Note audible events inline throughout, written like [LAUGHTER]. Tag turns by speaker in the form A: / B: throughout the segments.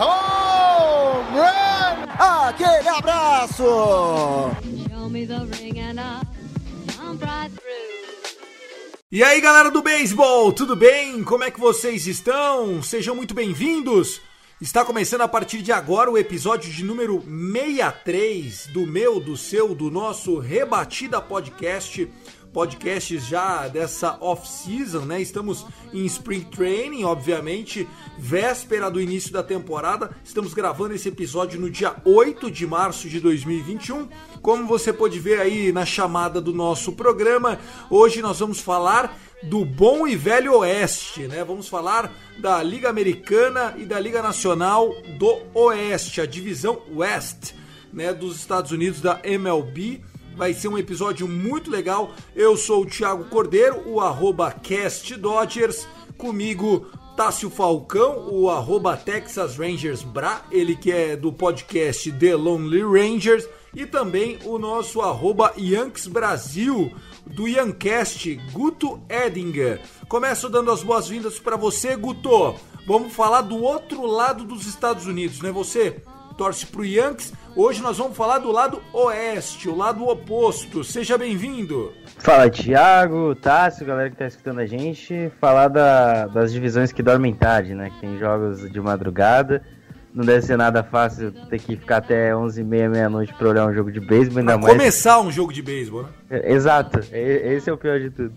A: Home run!
B: Aquele abraço.
C: E aí, galera do beisebol, tudo bem? Como é que vocês estão? Sejam muito bem-vindos. Está começando a partir de agora o episódio de número 63 do meu, do seu, do nosso Rebatida Podcast. Podcasts já dessa off-season, né? Estamos em Spring Training, obviamente, véspera do início da temporada. Estamos gravando esse episódio no dia 8 de março de 2021. Como você pode ver aí na chamada do nosso programa, hoje nós vamos falar do bom e velho Oeste, né? Vamos falar da Liga Americana e da Liga Nacional do Oeste, a divisão West, né, dos Estados Unidos da MLB. Vai ser um episódio muito legal. Eu sou o Thiago Cordeiro, o arroba Cast Dodgers, comigo Tássio Falcão, o arroba Texas Rangers Bra, ele que é do podcast The Lonely Rangers, e também o nosso arroba Yanks Brasil, do Yancast, Guto Edinger. Começo dando as boas-vindas para você, Guto. Vamos falar do outro lado dos Estados Unidos, né? Você torce pro Yankees. Hoje nós vamos falar do lado oeste, o lado oposto. Seja bem-vindo.
D: Fala Thiago, Tássio, galera que tá escutando a gente, falar da- das divisões que dormem tarde, né? Que tem jogos de madrugada. Não deve ser nada fácil ter que ficar até 11h30, meia-noite pra olhar um jogo de beisebol, ainda
C: Pra
D: mais.
C: começar um jogo de beisebol, né?
D: É, Exato, esse é o pior de tudo.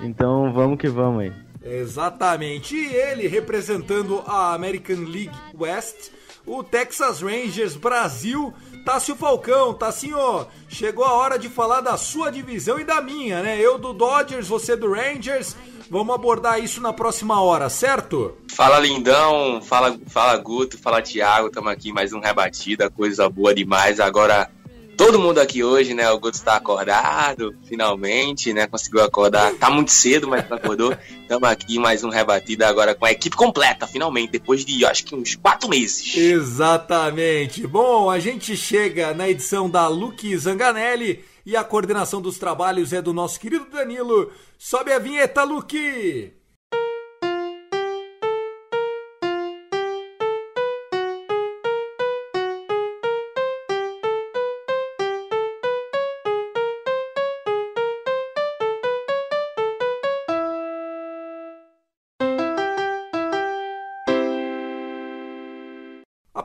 D: Então vamos que vamos aí.
C: Exatamente. E ele representando a American League West, o Texas Rangers Brasil, Tássio Falcão. Tassinho, chegou a hora de falar da sua divisão e da minha, né? Eu do Dodgers, você do Rangers. Vamos abordar isso na próxima hora, certo?
E: Fala lindão, fala, fala Guto, fala Thiago, estamos aqui mais um rebatida, coisa boa demais. Agora todo mundo aqui hoje, né? O Guto está acordado, finalmente, né? Conseguiu acordar. Tá muito cedo, mas acordou. [LAUGHS] Estamos aqui mais um rebatida agora com a equipe completa, finalmente, depois de acho que uns quatro meses.
C: Exatamente. Bom, a gente chega na edição da Luke Zanganelli e a coordenação dos trabalhos é do nosso querido Danilo. Sobe a vinheta, Luke!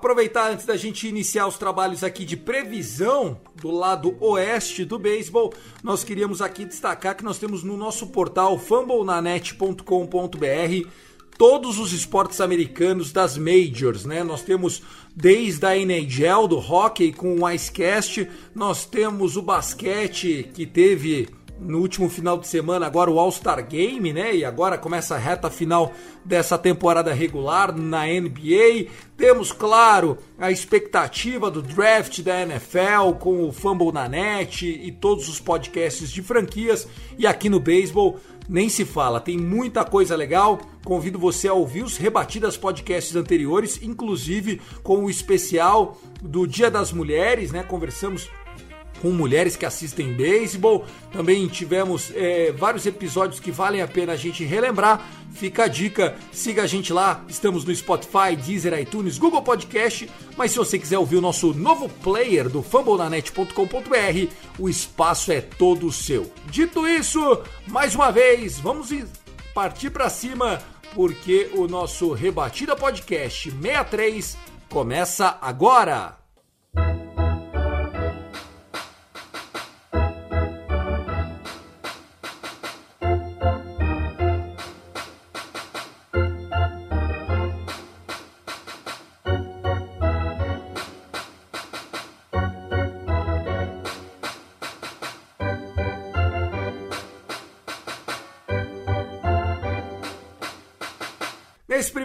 C: Aproveitar antes da gente iniciar os trabalhos aqui de previsão do lado oeste do beisebol, nós queríamos aqui destacar que nós temos no nosso portal fumblenanet.com.br todos os esportes americanos das majors, né? Nós temos desde a NHL do hockey com o Icecast, nós temos o basquete que teve no último final de semana agora o All-Star Game, né? E agora começa a reta final dessa temporada regular na NBA. Temos, claro, a expectativa do draft da NFL com o Fumble na Net e todos os podcasts de franquias. E aqui no beisebol nem se fala, tem muita coisa legal. Convido você a ouvir os rebatidas podcasts anteriores, inclusive com o especial do Dia das Mulheres, né? Conversamos com mulheres que assistem beisebol. Também tivemos é, vários episódios que valem a pena a gente relembrar. Fica a dica, siga a gente lá. Estamos no Spotify, Deezer, iTunes, Google Podcast. Mas se você quiser ouvir o nosso novo player do fumblenanet.com.br, o espaço é todo seu. Dito isso, mais uma vez, vamos partir para cima, porque o nosso Rebatida Podcast 63 começa agora.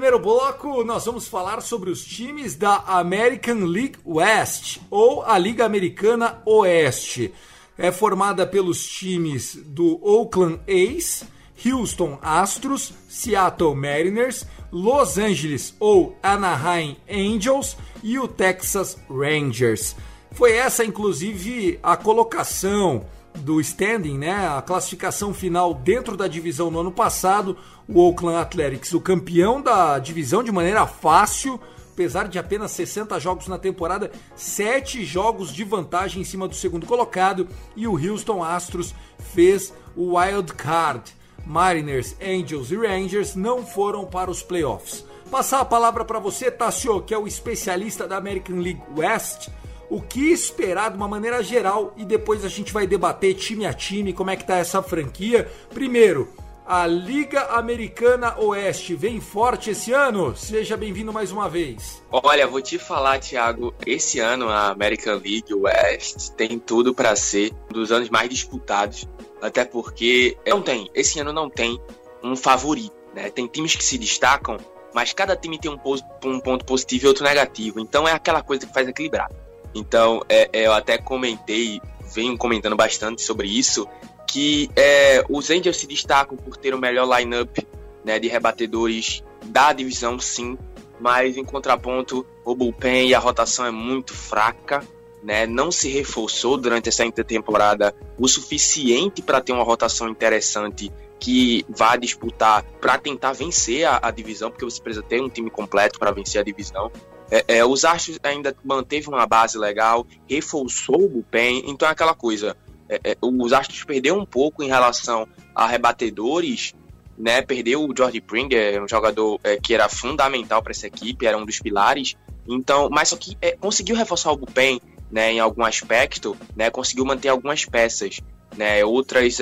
C: Primeiro bloco, nós vamos falar sobre os times da American League West, ou a Liga Americana Oeste. É formada pelos times do Oakland A's, Houston Astros, Seattle Mariners, Los Angeles ou Anaheim Angels e o Texas Rangers. Foi essa, inclusive, a colocação do standing, né, a classificação final dentro da divisão no ano passado, o Oakland Athletics, o campeão da divisão de maneira fácil, apesar de apenas 60 jogos na temporada, 7 jogos de vantagem em cima do segundo colocado, e o Houston Astros fez o wild card. Mariners, Angels e Rangers não foram para os playoffs. Passar a palavra para você, Tassio, que é o especialista da American League West o que esperar de uma maneira geral e depois a gente vai debater time a time como é que tá essa franquia. Primeiro, a Liga Americana Oeste vem forte esse ano? Seja bem-vindo mais uma vez.
E: Olha, vou te falar, Thiago, esse ano a American League West tem tudo para ser um dos anos mais disputados, até porque não tem, esse ano não tem um favorito, né? Tem times que se destacam, mas cada time tem um, um ponto positivo e outro negativo, então é aquela coisa que faz equilibrar. Então, é, é, eu até comentei, venho comentando bastante sobre isso, que é, os Angels se destacam por ter o melhor lineup né, de rebatedores da divisão, sim, mas em contraponto, o bullpen e a rotação é muito fraca, né, não se reforçou durante essa intertemporada o suficiente para ter uma rotação interessante que vá disputar para tentar vencer a, a, divisão, porque você precisa ter um time completo para vencer a divisão. É, é, os Astros ainda manteve uma base legal, reforçou o bullpen, então é aquela coisa. É, é os Astros perdeu um pouco em relação a rebatedores, né? Perdeu o George Pringer, um jogador é, que era fundamental para essa equipe, era um dos pilares. Então, mas só que é, conseguiu reforçar o bullpen, né? Em algum aspecto, né? Conseguiu manter algumas peças, né? Outras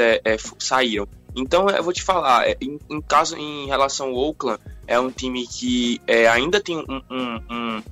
E: saíram. Então, eu vou te falar, em, em caso em relação ao Oakland, é um time que é, ainda tem um, um, um,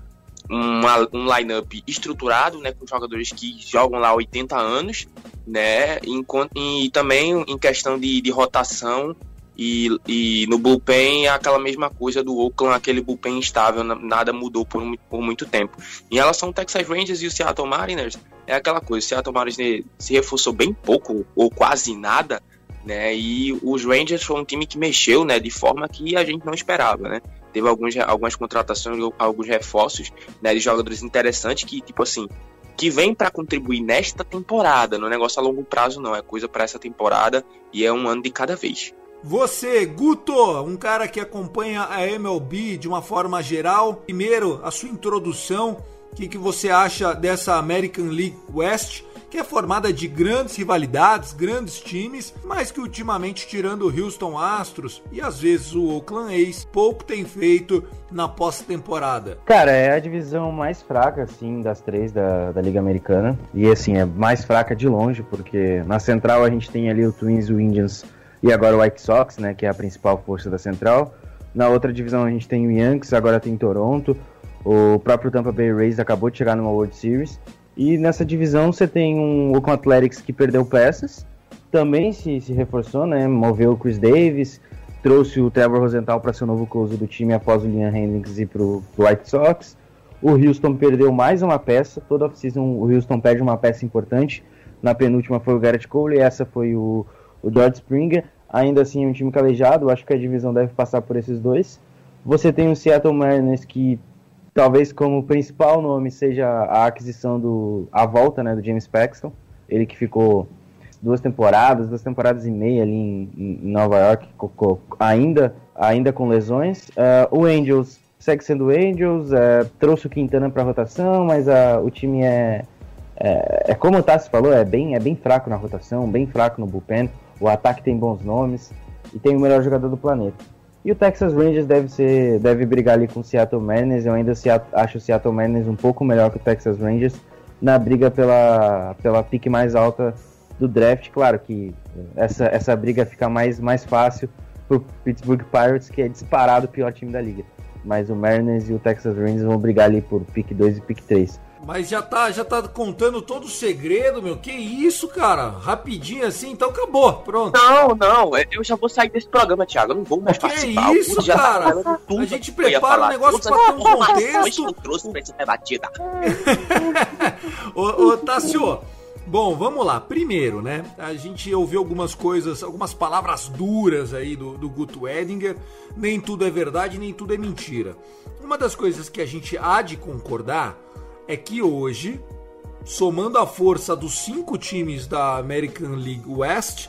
E: uma, um line-up estruturado, né, com jogadores que jogam lá 80 anos, né, enquanto, e também em questão de, de rotação e, e no bullpen é aquela mesma coisa do Oakland, aquele bullpen instável, nada mudou por, por muito tempo. Em relação ao Texas Rangers e o Seattle Mariners, é aquela coisa, o Seattle Mariners se reforçou bem pouco ou quase nada, né? E os Rangers foi um time que mexeu, né, de forma que a gente não esperava, né? Teve alguns, algumas contratações, alguns reforços, né, de jogadores interessantes que, tipo assim, que vem para contribuir nesta temporada, não é negócio a longo prazo não, é coisa para essa temporada e é um ano de cada vez.
C: Você, Guto, um cara que acompanha a MLB de uma forma geral, primeiro a sua introdução, o que, que você acha dessa American League West? Que é formada de grandes rivalidades, grandes times, mas que ultimamente, tirando o Houston Astros e às vezes o Oakland A's, pouco tem feito na pós-temporada.
D: Cara, é a divisão mais fraca, assim, das três da, da Liga Americana. E, assim, é mais fraca de longe, porque na central a gente tem ali o Twins, o Indians e agora o White Sox, né, que é a principal força da central. Na outra divisão a gente tem o Yankees, agora tem Toronto. O próprio Tampa Bay Rays acabou de chegar numa World Series. E nessa divisão você tem um Oakland Athletics que perdeu peças, também se, se reforçou, né? Moveu o Chris Davis, trouxe o Trevor Rosenthal para ser o novo close do time após o Liam Hendricks ir para o White Sox. O Houston perdeu mais uma peça, toda off-season o Houston perde uma peça importante. Na penúltima foi o Garrett Cole, essa foi o, o George Springer. Ainda assim, um time calejado, acho que a divisão deve passar por esses dois. Você tem o Seattle Mariners que talvez como principal nome seja a aquisição do a volta né, do James Paxton, ele que ficou duas temporadas, duas temporadas e meia ali em, em Nova York, ainda ainda com lesões. Uh, o Angels segue sendo Angels, uh, trouxe o Quintana para rotação, mas uh, o time é, é, é como o Tassi falou, é bem é bem fraco na rotação, bem fraco no bullpen. O ataque tem bons nomes e tem o melhor jogador do planeta. E o Texas Rangers deve ser, deve brigar ali com o Seattle Mariners. Eu ainda acho o Seattle Mariners um pouco melhor que o Texas Rangers na briga pela, pela pique mais alta do draft. Claro que essa, essa briga fica mais, mais fácil pro Pittsburgh Pirates, que é disparado o pior time da liga. Mas o Mariners e o Texas Rangers vão brigar ali por pick 2 e pick 3.
C: Mas já tá, já tá contando todo o segredo, meu. Que isso, cara? Rapidinho assim, então acabou. Pronto.
E: Não, não, é, eu já vou sair desse programa, Thiago. Eu não vou mais
C: Que
E: participar. O
C: isso,
E: tá
C: cara? A gente
E: que
C: prepara um negócio pra ter um
E: informações
C: contexto.
E: que eu trouxe pra essa rebatida. [LAUGHS]
C: ô, ô Tassio, bom, vamos lá. Primeiro, né? A gente ouviu algumas coisas, algumas palavras duras aí do, do Guto Edinger. Nem tudo é verdade, nem tudo é mentira. Uma das coisas que a gente há de concordar é que hoje, somando a força dos cinco times da American League West,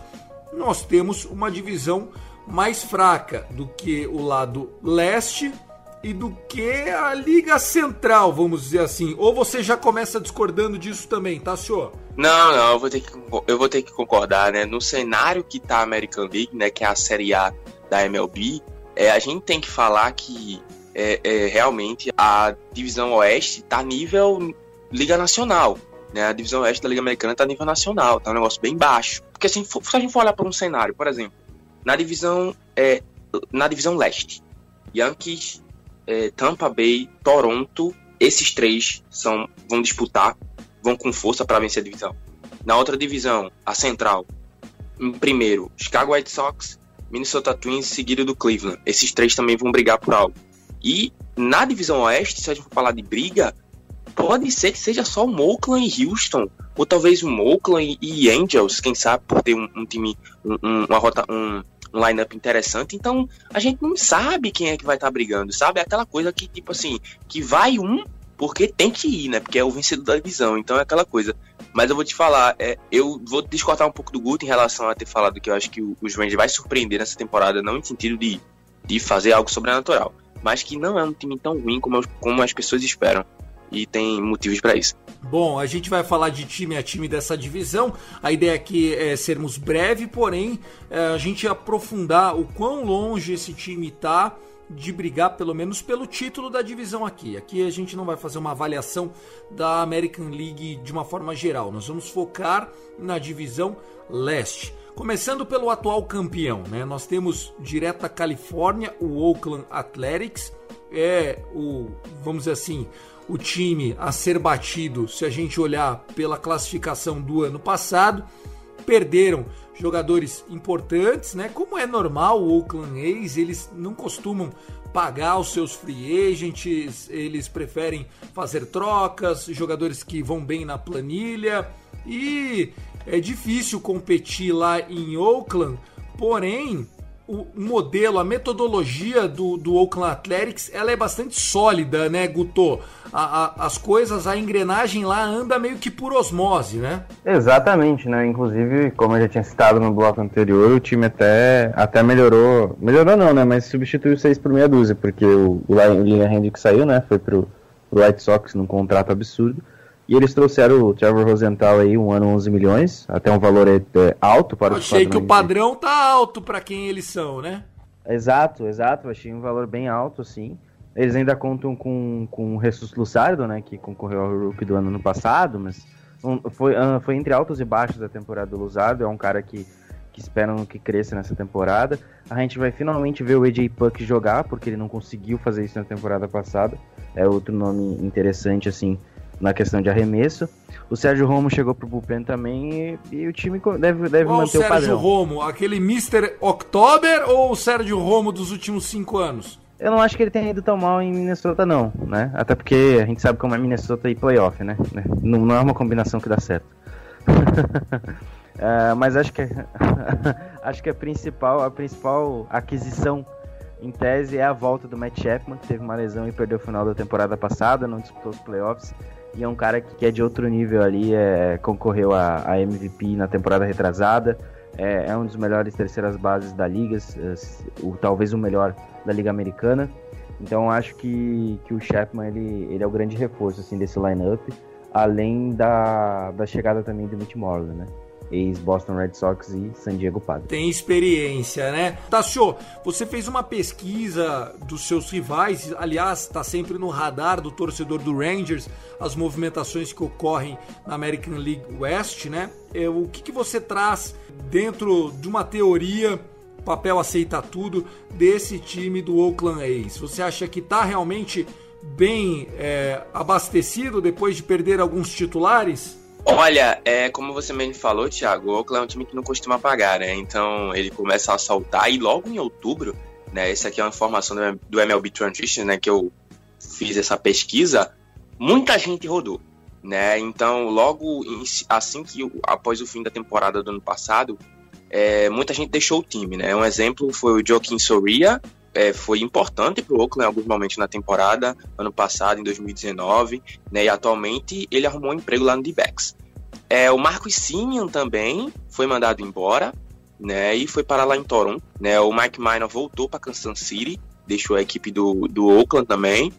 C: nós temos uma divisão mais fraca do que o lado leste e do que a Liga Central, vamos dizer assim. Ou você já começa discordando disso também, tá, senhor?
E: Não, não, eu vou ter que, eu vou ter que concordar, né? No cenário que tá a American League, né? Que é a Série A da MLB, é, a gente tem que falar que é, é, realmente a divisão oeste tá nível Liga Nacional. Né? A divisão oeste da Liga Americana tá nível nacional, tá um negócio bem baixo. Porque assim, for- se a gente for olhar para um cenário, por exemplo, na divisão, é, na divisão leste, Yankees, é, Tampa Bay, Toronto, esses três são, vão disputar vão com força para vencer a divisão. Na outra divisão, a central, em primeiro, Chicago White Sox, Minnesota Twins, seguido do Cleveland. Esses três também vão brigar por algo. E na divisão oeste, se a gente for falar de briga, pode ser que seja só o Oakland e Houston, ou talvez o Oakland e Angels, quem sabe, por ter um, um time, um, um- uma rota, um, um lineup interessante. Então, a gente não sabe quem é que vai estar brigando, sabe? É aquela coisa que, tipo assim, que vai um porque tem que ir, né? Porque é o vencedor da divisão, então é aquela coisa. Mas eu vou te falar, é, eu vou discordar um pouco do Guto em relação a ter falado que eu acho que o- Rangers vai surpreender nessa temporada, não em sentido de, de fazer algo sobrenatural, mas que não é um time tão ruim como, como as pessoas esperam. E tem motivos pra isso.
C: Bom, a gente vai falar de time a time dessa divisão. A ideia aqui é sermos breve, porém é, a gente aprofundar o quão longe esse time tá de brigar pelo menos pelo título da divisão aqui. Aqui a gente não vai fazer uma avaliação da American League de uma forma geral. Nós vamos focar na divisão leste. Começando pelo atual campeão, né? Nós temos direto da Califórnia o Oakland Athletics, é o, vamos dizer assim, o time a ser batido se a gente olhar pela classificação do ano passado. Perderam jogadores importantes, né? Como é normal, o Oakland A's, eles não costumam pagar os seus free agents, eles preferem fazer trocas, jogadores que vão bem na planilha e é difícil competir lá em Oakland, porém o modelo, a metodologia do, do Oakland Athletics, ela é bastante sólida, né, Guto? A- a- as coisas, a engrenagem lá anda meio que por osmose, né?
D: Exatamente, né? Inclusive, como eu já tinha citado no bloco anterior, o time até, até melhorou. Melhorou não, né? Mas substituiu seis por meia dúzia, porque o, o Liam Hendrick saiu, né? Foi pro, pro White Sox num contrato absurdo. E eles trouxeram o Trevor Rosenthal aí, um ano 11 milhões, até um valor é, é, alto para os
C: Achei que o padrão tá alto para quem eles são, né?
D: Exato, exato. Achei um valor bem alto, assim. Eles ainda contam com, com o Jesus Lussardo, né? Que concorreu ao Rookie do ano no passado, mas foi, ah, foi entre altos e baixos da temporada do Lussardo. É um cara que, que esperam que cresça nessa temporada. A gente vai finalmente ver o AJ Puck jogar, porque ele não conseguiu fazer isso na temporada passada. É outro nome interessante, assim, na questão de arremesso. O Sérgio Romo chegou pro bullpen também e, e o time deve, deve
C: Qual o
D: manter o
C: Sérgio
D: padrão.
C: Romo? Aquele Mr. October ou o Sérgio Romo dos últimos cinco anos?
D: Eu não acho que ele tenha ido tão mal em Minnesota, não, né? Até porque a gente sabe como é Minnesota e playoff, né? Não, não é uma combinação que dá certo. É, [LAUGHS] mas acho que [LAUGHS] acho que a principal, a principal aquisição em tese é a volta do Matt Chapman, que teve uma lesão e perdeu o final da temporada passada, não disputou os playoffs. E é um cara que, que é de outro nível ali, é, concorreu a, a MVP na temporada retrasada. É, é um dos melhores terceiras bases da liga, talvez o melhor da Liga Americana. Então acho que, que o Chapman ele, ele é o grande reforço assim, desse lineup, além da, da chegada também do Mitch Moreland, né? Ex-Boston Red Sox e San Diego Padres.
C: Tem experiência, né? Tassio, você fez uma pesquisa dos seus rivais, aliás, está sempre no radar do torcedor do Rangers as movimentações que ocorrem na American League West, né? É, o que, que você traz dentro de uma teoria, papel aceita tudo, desse time do Oakland A's? Você acha que tá realmente bem é, abastecido depois de perder alguns titulares?
E: Olha, é, como você mesmo falou, Thiago, o Oakland é um time que não costuma pagar, né? Então ele começa a saltar e logo em outubro, né? Essa aqui é uma informação do MLB Transition, né? Que eu fiz essa pesquisa. Muita gente rodou, né? Então logo assim que após o fim da temporada do ano passado, é, muita gente deixou o time, né? Um exemplo foi o Joaquim Soria, é, foi importante para o Oakland em alguns momentos na temporada, ano passado, em 2019, né, e atualmente ele arrumou um emprego lá no D-Backs. É, o Marcos Simeon também foi mandado embora, né, e foi para lá em Toronto. Né, o Mike Minor voltou para Kansas City, deixou a equipe do, do Oakland também.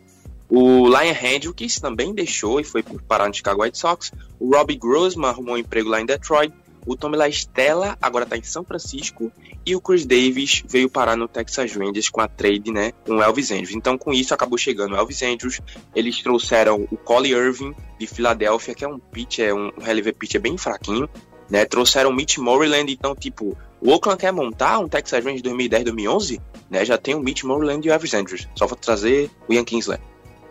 E: O Lion Hendricks também deixou e foi parar no Chicago White Sox. O Robbie Grossman arrumou um emprego lá em Detroit. O Tommy La Stella agora está em São Francisco e o Chris Davis veio parar no Texas Rangers com a trade, né, com o Elvis Andrews. Então, com isso acabou chegando o Elvis Andrews. Eles trouxeram o Collie Irving de Filadélfia, que é um pitcher, um releve pitcher bem fraquinho, né? Trouxeram o Mitch Moreland, então tipo, o Oakland quer montar um Texas Rangers 2010, 2011, né? Já tem o Mitch Moreland e o Elvis Andrews. Só vou trazer o Ian Kinsler.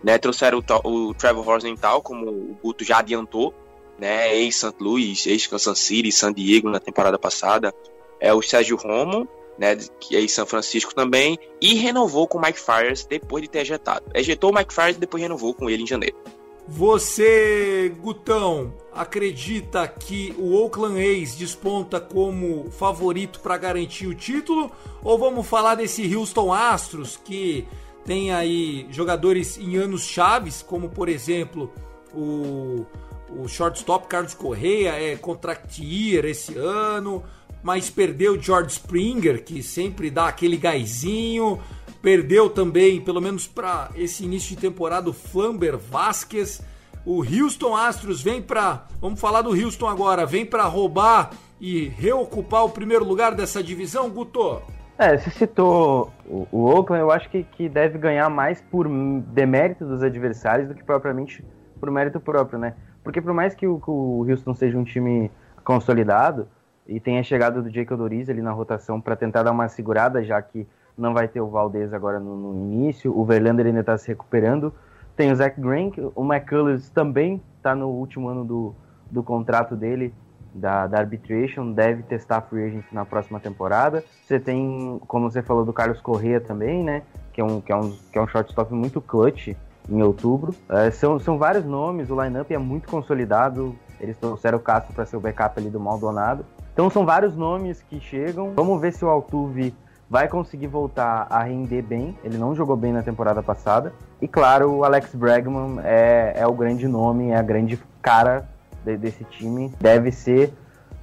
E: Né, trouxeram o, o Trevor Rosenthal, como o Guto já adiantou, né, ex-St. Louis, ex-Kansas City, San Diego na temporada passada. É o Sérgio Romo, né, que é em São Francisco também, e renovou com o Mike Fires depois de ter ejetado. Ejetou o Mike Fires e depois renovou com ele em janeiro.
C: Você, Gutão, acredita que o Oakland A's desponta como favorito para garantir o título? Ou vamos falar desse Houston Astros que tem aí jogadores em anos chaves, como por exemplo o o shortstop Carlos Correia é contract year esse ano, mas perdeu o George Springer, que sempre dá aquele gaizinho. Perdeu também, pelo menos para esse início de temporada, o Flamber Vasquez. O Houston Astros vem para, vamos falar do Houston agora, vem para roubar e reocupar o primeiro lugar dessa divisão, Guto?
D: É, você citou o, o Oakland, eu acho que, que deve ganhar mais por demérito dos adversários do que propriamente por mérito próprio, né? Porque por mais que o, que o Houston seja um time consolidado e tenha chegado do Jacob Doriz ali na rotação para tentar dar uma segurada, já que não vai ter o Valdez agora no, no início, o Verlander ainda está se recuperando. Tem o Zach Green, o McCullers também está no último ano do, do contrato dele, da, da arbitration, deve testar free agent na próxima temporada. Você tem, como você falou, do Carlos Correa também, né? Que é um, que é um, que é um shortstop muito clutch em outubro. É, são, são vários nomes, o lineup é muito consolidado. Eles trouxeram o Castro para ser o backup ali do Maldonado. Então são vários nomes que chegam. Vamos ver se o Altuve vai conseguir voltar a render bem. Ele não jogou bem na temporada passada. E claro, o Alex Bregman é, é o grande nome, é a grande cara de, desse time. Deve ser,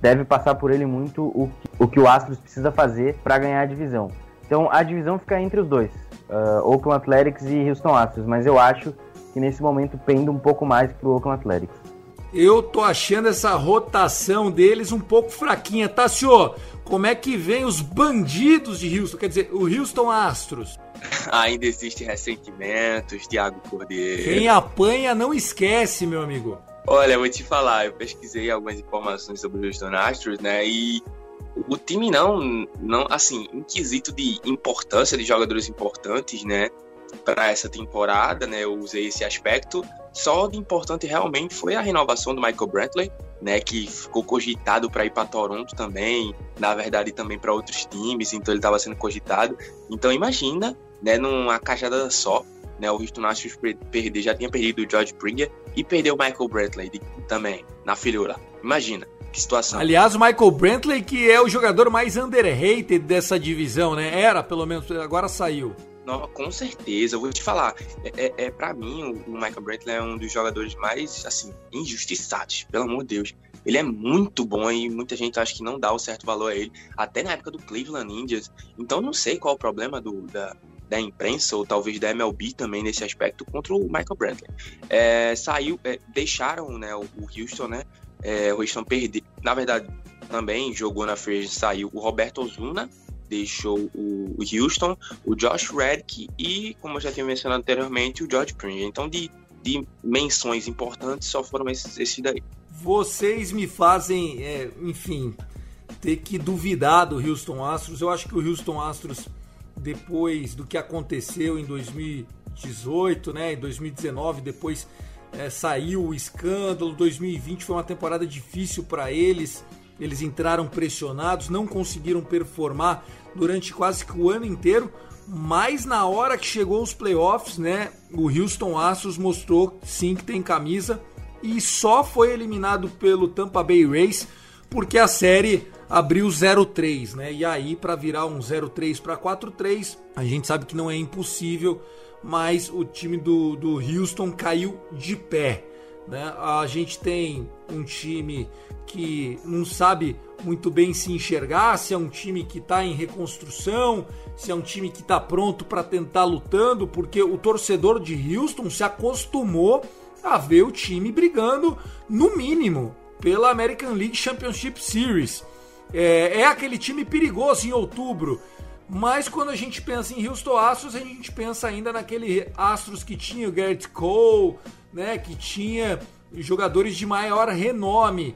D: deve passar por ele muito o, o que o Astros precisa fazer para ganhar a divisão. Então a divisão fica entre os dois uh, Oakland Athletics e Houston Astros, mas eu acho que nesse momento pende um pouco mais pro Oakland Athletics.
C: Eu tô achando essa rotação deles um pouco fraquinha, tá, senhor? Como é que vem os bandidos de Houston? Quer dizer, o Houston Astros.
E: Ainda existem ressentimentos, Thiago Cordeiro.
C: Quem apanha não esquece, meu amigo.
E: Olha, eu vou te falar, eu pesquisei algumas informações sobre o Houston Astros, né? E o time não, não, assim, em quesito de importância de jogadores importantes, né, para essa temporada, né, eu usei esse aspecto. Só de importante realmente foi a renovação do Michael Brantley, né, que ficou cogitado para ir para Toronto também, na verdade também para outros times, então ele estava sendo cogitado. Então imagina, né, numa cajada só, né, o Houston Astros perder, já tinha perdido o George Springer e perdeu o Michael Brantley também na filhura. Imagina. Que situação.
C: Aliás, o Michael Brantley, que é o jogador mais underrated dessa divisão, né? Era, pelo menos, agora saiu.
E: Não, com certeza, eu vou te falar. É, é, é para mim, o, Michael Brantley é um dos jogadores mais, assim, injustiçados, pelo amor de Deus. Ele é muito bom e muita gente acha que não dá o certo valor a ele, até na época do Cleveland Indians. Então, não sei qual é o problema do, da, da imprensa ou talvez da MLB também nesse aspecto contra o Michael Brantley. É, saiu, é, deixaram né, o, o Houston, né, é, o Houston perdeu. Na verdade, também jogou na free saiu o Roberto Ozuna, deixou o Houston, o Josh Reddick e, como eu já tinha mencionado anteriormente, o George Pringer. Então, de, de menções importantes, só foram esses, esses daí.
C: Vocês me fazem, é, enfim, ter que duvidar do Houston Astros. Eu acho que o Houston Astros, depois do que aconteceu em 2000 2018, né? Em 2019, depois é, saiu o escândalo. 2020 foi uma temporada difícil para eles. Eles entraram pressionados, não conseguiram performar durante quase que o ano inteiro. Mas na hora que chegou os playoffs, né? O Houston Astros mostrou sim que tem camisa e só foi eliminado pelo Tampa Bay Rays porque a série abriu 0-3, né? E aí para virar um 0-3 para 4-3, a gente sabe que não é impossível, mas o time do, do Houston caiu de pé. Né? A gente tem um time que não sabe muito bem se enxergar, se é um time que está em reconstrução, se é um time que está pronto para tentar lutando, porque o torcedor de Houston se acostumou a ver o time brigando, no mínimo, pela American League Championship Series. É, é aquele time perigoso em outubro. Mas quando a gente pensa em Houston Astros, a gente pensa ainda naquele Astros que tinha o Garrett Cole, né, que tinha jogadores de maior renome.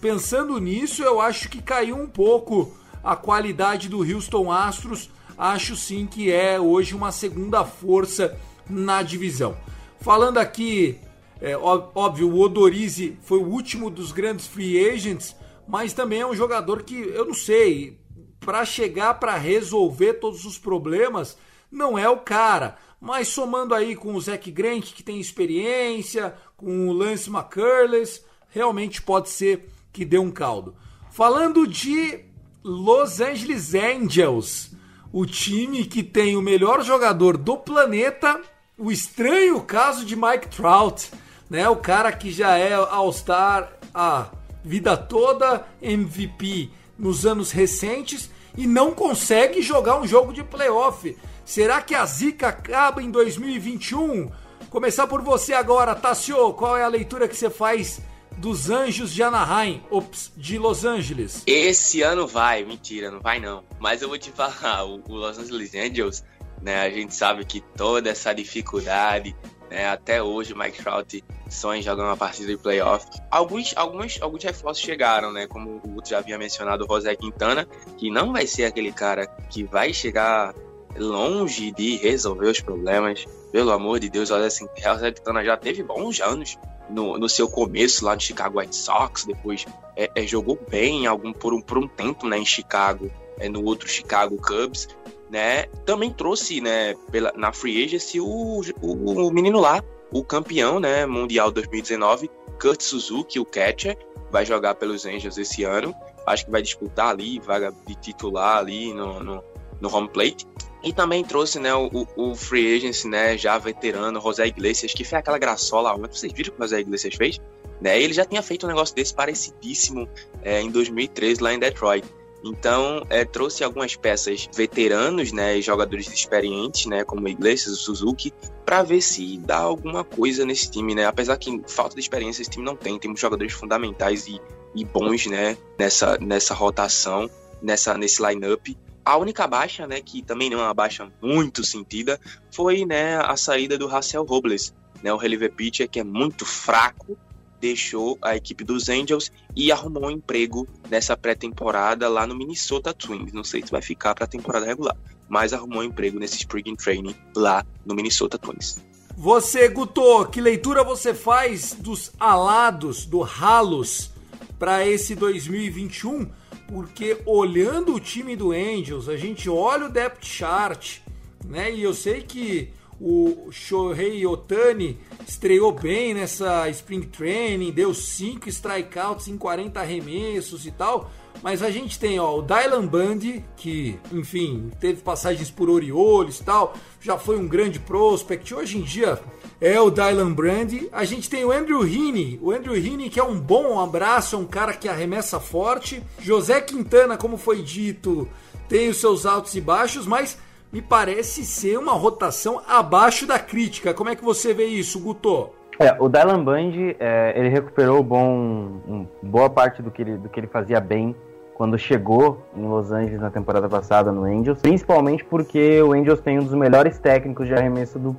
C: Pensando nisso, eu acho que caiu um pouco a qualidade do Houston Astros. Acho sim que é hoje uma segunda força na divisão. Falando aqui, é, óbvio, o Odorize foi o último dos grandes free agents, mas também é um jogador que eu não sei, para chegar para resolver todos os problemas, não é o cara. Mas somando aí com o Zach Grant, que tem experiência, com o Lance McCurless, realmente pode ser que dê um caldo. Falando de Los Angeles Angels, o time que tem o melhor jogador do planeta o estranho caso de Mike Trout, né? O cara que já é All-Star a vida toda, MVP nos anos recentes e não consegue jogar um jogo de playoff. Será que a zica acaba em 2021? Começar por você agora, Tassio. Qual é a leitura que você faz dos Anjos de Anaheim, ops, de Los Angeles?
E: Esse ano vai, mentira, não vai não. Mas eu vou te [LAUGHS] falar, o Los Angeles Angels né? A gente sabe que toda essa dificuldade, né? Até hoje o Mike Trout sonha jogar uma partida de playoff. Alguns, alguns, alguns reforços chegaram, né? Como o Guto já havia mencionado, o José Quintana, que não vai ser aquele cara que vai chegar longe de resolver os problemas. Pelo amor de Deus, olha assim, o José Quintana já teve bons anos no, no seu começo lá no Chicago White Sox, depois é, é, jogou bem algum por um, por um tempo né, em Chicago, é, no outro Chicago Cubs, né, também trouxe, né, pela, na free agency o, o, o menino lá, o campeão, né, mundial 2019, Kurt Suzuki, o catcher, vai jogar pelos Angels esse ano. Acho que vai disputar ali, vaga de titular ali no, no, no home plate. E também trouxe, né, o, o, free agency, né, já veterano, José Iglesias, que fez aquela graçola ontem. Vocês viram o que o José Iglesias fez? Né, ele já tinha feito um negócio desse parecidíssimo é, em 2013 lá em Detroit. Então, é, trouxe algumas peças veteranos, né, jogadores experientes, né, como o Iglesias, o Suzuki, para ver se dá alguma coisa nesse time, né? Apesar que falta de experiência esse time não tem, temos jogadores fundamentais e, e bons, né, nessa, nessa rotação, nessa nesse lineup. A única baixa, né, que também não é uma baixa muito sentida, foi, né, a saída do Russell Robles, né, o reliever pitcher que é muito fraco, deixou a equipe dos Angels e arrumou um emprego nessa pré-temporada lá no Minnesota Twins. Não sei se vai ficar para a temporada regular, mas arrumou um emprego nesse Spring Training lá no Minnesota Twins.
C: Você, Guto, que leitura você faz dos alados, do ralos para esse 2021? Porque olhando o time do Angels, a gente olha o depth chart, né? E eu sei que o Shohei Otani estreou bem nessa Spring Training, deu 5 strikeouts em 40 arremessos e tal. Mas a gente tem ó, o Dylan Bundy, que, enfim, teve passagens por Orioles e tal, já foi um grande prospect. Hoje em dia é o Dylan Bundy. A gente tem o Andrew Heaney, o Andrew Heaney que é um bom abraço, é um cara que arremessa forte. José Quintana, como foi dito, tem os seus altos e baixos, mas me parece ser uma rotação abaixo da crítica. Como é que você vê isso, Guto?
D: É, o Dylan Band, é, ele recuperou bom, um, boa parte do que, ele, do que ele fazia bem quando chegou em Los Angeles na temporada passada no Angels, principalmente porque o Angels tem um dos melhores técnicos de arremesso do,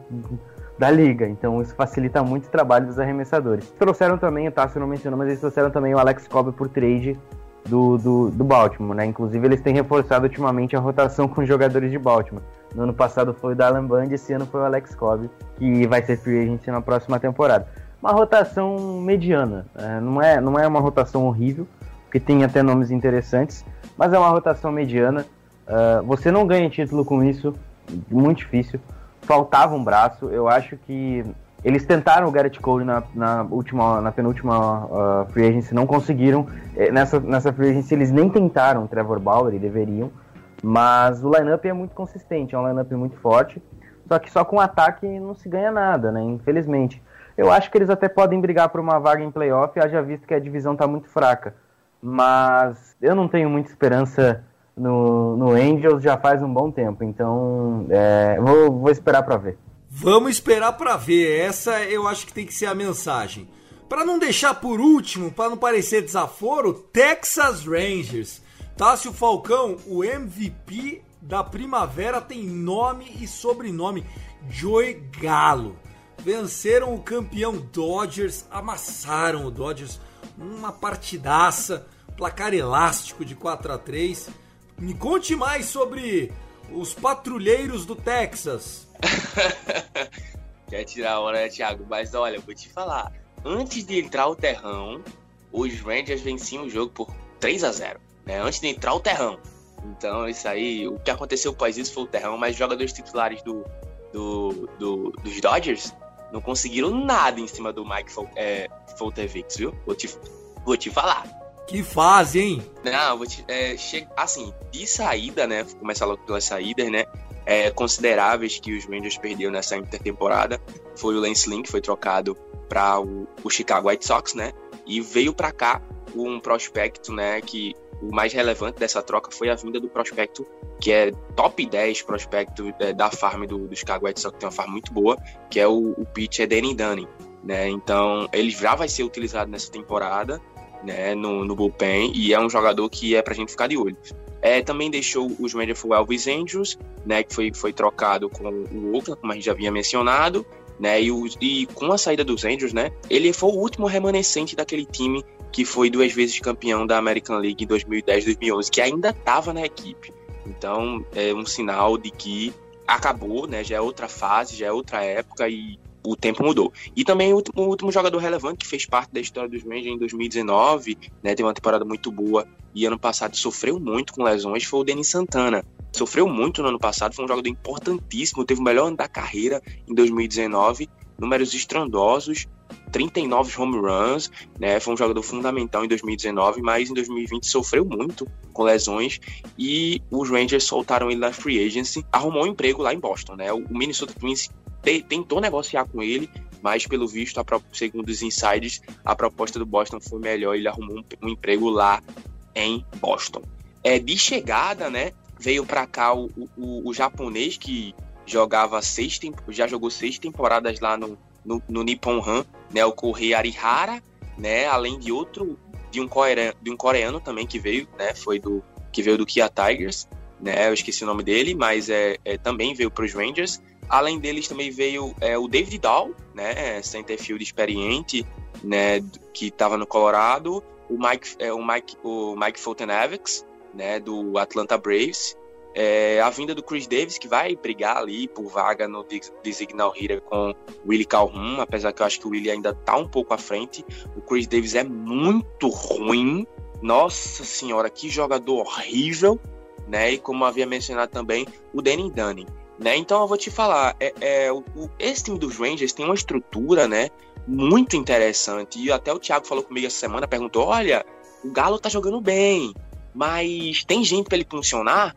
D: da liga, então isso facilita muito o trabalho dos arremessadores. Trouxeram também, o Tássio não mencionou, mas eles trouxeram também o Alex Cobb por trade do, do, do Baltimore, né? Inclusive eles têm reforçado ultimamente a rotação [LAUGHS] com jogadores de Baltimore. No ano passado foi o Dylan Band, esse ano foi o Alex Cobb, que vai ser free agent na próxima temporada. Uma rotação mediana, é, não, é, não é uma rotação horrível, porque tem até nomes interessantes, mas é uma rotação mediana. Uh, você não ganha título com isso, muito difícil. Faltava um braço, eu acho que eles tentaram o Garrett Cole na, na última, na penúltima uh, free agency, não conseguiram. É, nessa, nessa free agency eles nem tentaram o Trevor Bauer e deveriam. Mas o lineup é muito consistente, é um lineup muito forte. Só que só com ataque não se ganha nada, né? Infelizmente. Eu acho que eles até podem brigar por uma vaga em playoff, haja visto que a divisão está muito fraca. Mas eu não tenho muita esperança no, no Angels já faz um bom tempo. Então é, vou, vou esperar para ver.
C: Vamos esperar para ver. Essa eu acho que tem que ser a mensagem. Para não deixar por último, para não parecer desaforo, Texas Rangers. Tássio Falcão, o MVP da primavera, tem nome e sobrenome: Joey Galo. Venceram o campeão Dodgers, amassaram o Dodgers, uma partidaça, placar elástico de 4 a 3. Me conte mais sobre os patrulheiros do Texas. [LAUGHS]
E: Quer tirar a hora, né, Thiago? Mas olha, vou te falar. Antes de entrar o terrão, os Rangers venciam o jogo por 3 a 0 né? Antes de entrar o terrão. Então, isso aí, o que aconteceu após isso foi o terrão, mas jogadores titulares do, do, do, dos Dodgers não conseguiram nada em cima do Mike é, Foltevix, viu? Vou te, vou te falar.
C: Que fase, hein?
E: Não, vou te, é, che... assim, de saída, né? Começar logo pelas saídas, né? é, consideráveis que os Rangers perderam nessa intertemporada foi o Lance Lynn, que foi trocado para o, o, Chicago White Sox, né? E veio para cá um prospecto, né? Que o mais relevante dessa troca foi a vinda do prospecto que é top 10 prospecto é, da farm do, do Chicago White Sox, que tem uma farm muito boa, que é o, o pitcher Danny Dunning, né? Então ele já vai ser utilizado nessa temporada, né? No, no bullpen e é um jogador que é para a gente ficar de olho. É, também deixou os o Elvis Andrews, né, que foi, foi trocado com o Oakland, como a gente já havia mencionado, né, e, o, e com a saída dos Andrews, né, ele foi o último remanescente daquele time que foi duas vezes campeão da American League em 2010 2011, que ainda estava na equipe. Então, é um sinal de que acabou, né, já é outra fase, já é outra época e o tempo mudou. E também o último, o último, jogador relevante que fez parte da história dos Rangers em 2019, né, teve uma temporada muito boa e ano passado sofreu muito com lesões, foi o Denis Santana. Sofreu muito no ano passado, foi um jogador importantíssimo, teve o melhor ano da carreira em 2019, números estrondosos, 39 home runs, né? Foi um jogador fundamental em 2019, mas em 2020 sofreu muito com lesões e os Rangers soltaram ele na free agency, arrumou um emprego lá em Boston, né? O Minnesota Twins tentou negociar com ele, mas pelo visto, a, segundo os insiders, a proposta do Boston foi melhor. Ele arrumou um, um emprego lá em Boston. É, de chegada, né? Veio para cá o, o, o, japonês que jogava seis já jogou seis temporadas lá no, no, no Nippon Han, né? O Kohei Arihara, né? Além de outro de um coreano, de um coreano também que veio, né? Foi do que veio do Kia Tigers, né? Eu esqueci o nome dele, mas é, é também veio para os Rangers. Além deles também veio é, o David Dahl, né, centerfield experiente, né, que estava no Colorado, o Mike, é, o Mike, o Mike Fulton-Avix, né, do Atlanta Braves, é, a vinda do Chris Davis, que vai brigar ali por vaga no Designal Hitter com Willie Calhoun, apesar que eu acho que o Willie ainda tá um pouco à frente. O Chris Davis é muito ruim. Nossa senhora, que jogador horrível, né? E como havia mencionado também, o Danny Dunning. Né? Então eu vou te falar, é, é, o, esse time dos Rangers tem uma estrutura, né, muito interessante. E até o Thiago falou comigo essa semana, perguntou: olha, o Galo tá jogando bem, mas tem gente para ele funcionar?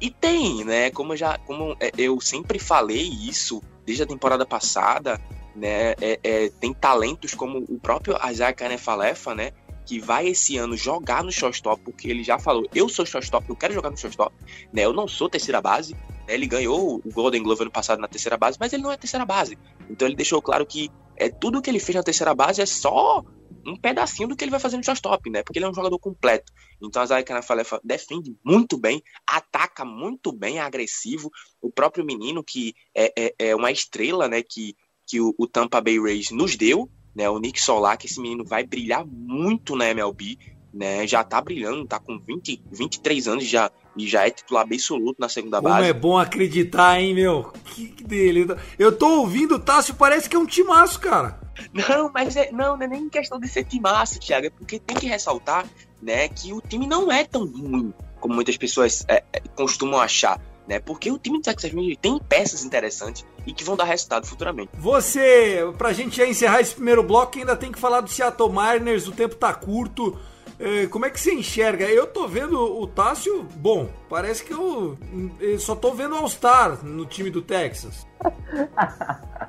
E: E tem, né? Como eu já, como é, eu sempre falei isso desde a temporada passada, né? É, é, tem talentos como o próprio Isaac Canefalefa, né? Que vai esse ano jogar no shortstop, porque ele já falou: eu sou shortstop, eu quero jogar no shortstop, né? Eu não sou terceira base, ele ganhou o Golden Glove ano passado na terceira base, mas ele não é terceira base. Então ele deixou claro que é tudo que ele fez na terceira base é só um pedacinho do que ele vai fazer no shortstop, né? Porque ele é um jogador completo. Então a Zay Canafalefa defende muito bem, ataca muito bem, é agressivo. O próprio menino, que é, é, é uma estrela, né? Que, que o, o, Tampa Bay Rays nos deu, né? O Nick Solar, que esse menino vai brilhar muito na MLB. né? Já tá brilhando, tá com 20, 23 anos já e já é titular absoluto na segunda
C: Como
E: base.
C: é bom acreditar, hein, meu? Que que dele. Eu tô ouvindo o Tássio, parece que é um timaço, cara.
E: Não, mas é, não, não é nem questão de ser timaço, Thiago, é porque tem que ressaltar, né, que o time não é tão ruim como muitas pessoas é, é, costumam achar. Né, porque o time do Texas Rangers tem peças interessantes e que vão dar resultado futuramente.
C: Você, pra gente já encerrar esse primeiro bloco, ainda tem que falar do Seattle Mariners, o tempo tá curto. É, como é que você enxerga? Eu tô vendo o Tássio, bom, parece que eu, eu só tô vendo All-Star no time do Texas. [LAUGHS]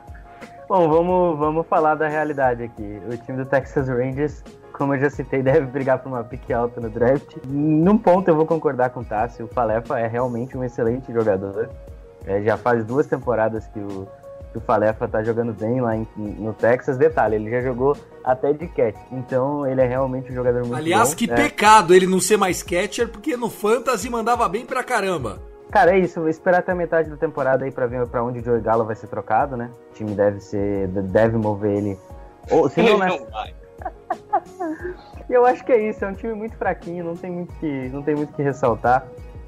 D: Bom, vamos, vamos falar da realidade aqui. O time do Texas Rangers, como eu já citei, [LAUGHS] deve brigar por uma pique alta no draft. Num ponto eu vou concordar com o Tássio, o Falefa é realmente um excelente jogador. É, já faz duas temporadas que o, que o Falefa tá jogando bem lá em, no Texas. Detalhe, ele já jogou até de catch, então ele é realmente um jogador muito
C: Aliás,
D: bom.
C: que
D: é.
C: pecado ele não ser mais catcher, porque no Fantasy mandava bem pra caramba.
D: Cara, é isso. Vou esperar até a metade da temporada aí pra ver pra onde o Joey Gallo vai ser trocado, né? O time deve ser. deve mover ele. Ou se não, né?
E: Não vai. [LAUGHS]
D: Eu acho que é isso, é um time muito fraquinho, não tem muito que, não tem muito que ressaltar.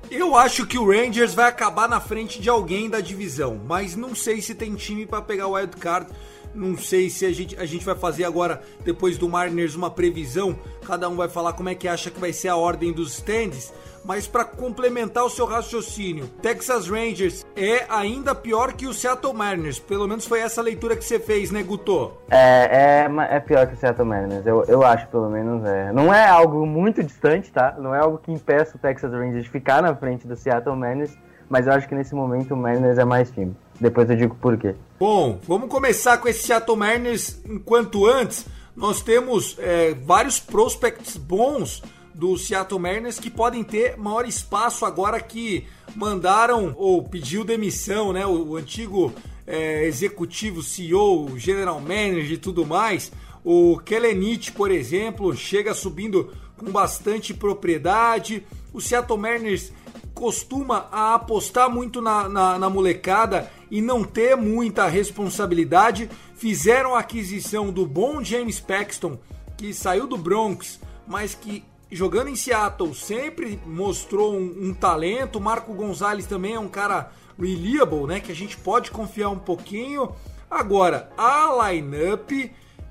C: Eu acho que o Rangers vai acabar na frente de alguém da divisão, mas não sei se tem time pra pegar o wild card. Não sei se a gente, a gente vai fazer agora, depois do Mariners, uma previsão. Cada um vai falar como é que acha que vai ser a ordem dos stands. Mas para complementar o seu raciocínio, Texas Rangers é ainda pior que o Seattle Mariners. Pelo menos foi essa leitura que você fez, né, Guto?
D: É, é, é pior que o Seattle Mariners, eu, eu acho pelo menos. É. Não é algo muito distante, tá? Não é algo que impeça o Texas Rangers de ficar na frente do Seattle Mariners, mas eu acho que nesse momento o Mariners é mais time. Depois eu digo por quê.
C: Bom, vamos começar com esse Seattle Mariners. Enquanto antes, nós temos é, vários prospects bons do Seattle Mariners que podem ter maior espaço agora que mandaram ou pediu demissão, né? O, o antigo é, executivo, CEO, general manager e tudo mais. O Kellenich, por exemplo, chega subindo com bastante propriedade. O Seattle Mariners costuma apostar muito na, na, na molecada e não ter muita responsabilidade. Fizeram a aquisição do bom James Paxton, que saiu do Bronx, mas que jogando em Seattle sempre mostrou um, um talento. Marco Gonzalez também é um cara reliable, né? Que a gente pode confiar um pouquinho. Agora, a lineup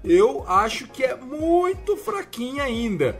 C: eu acho que é muito fraquinha ainda.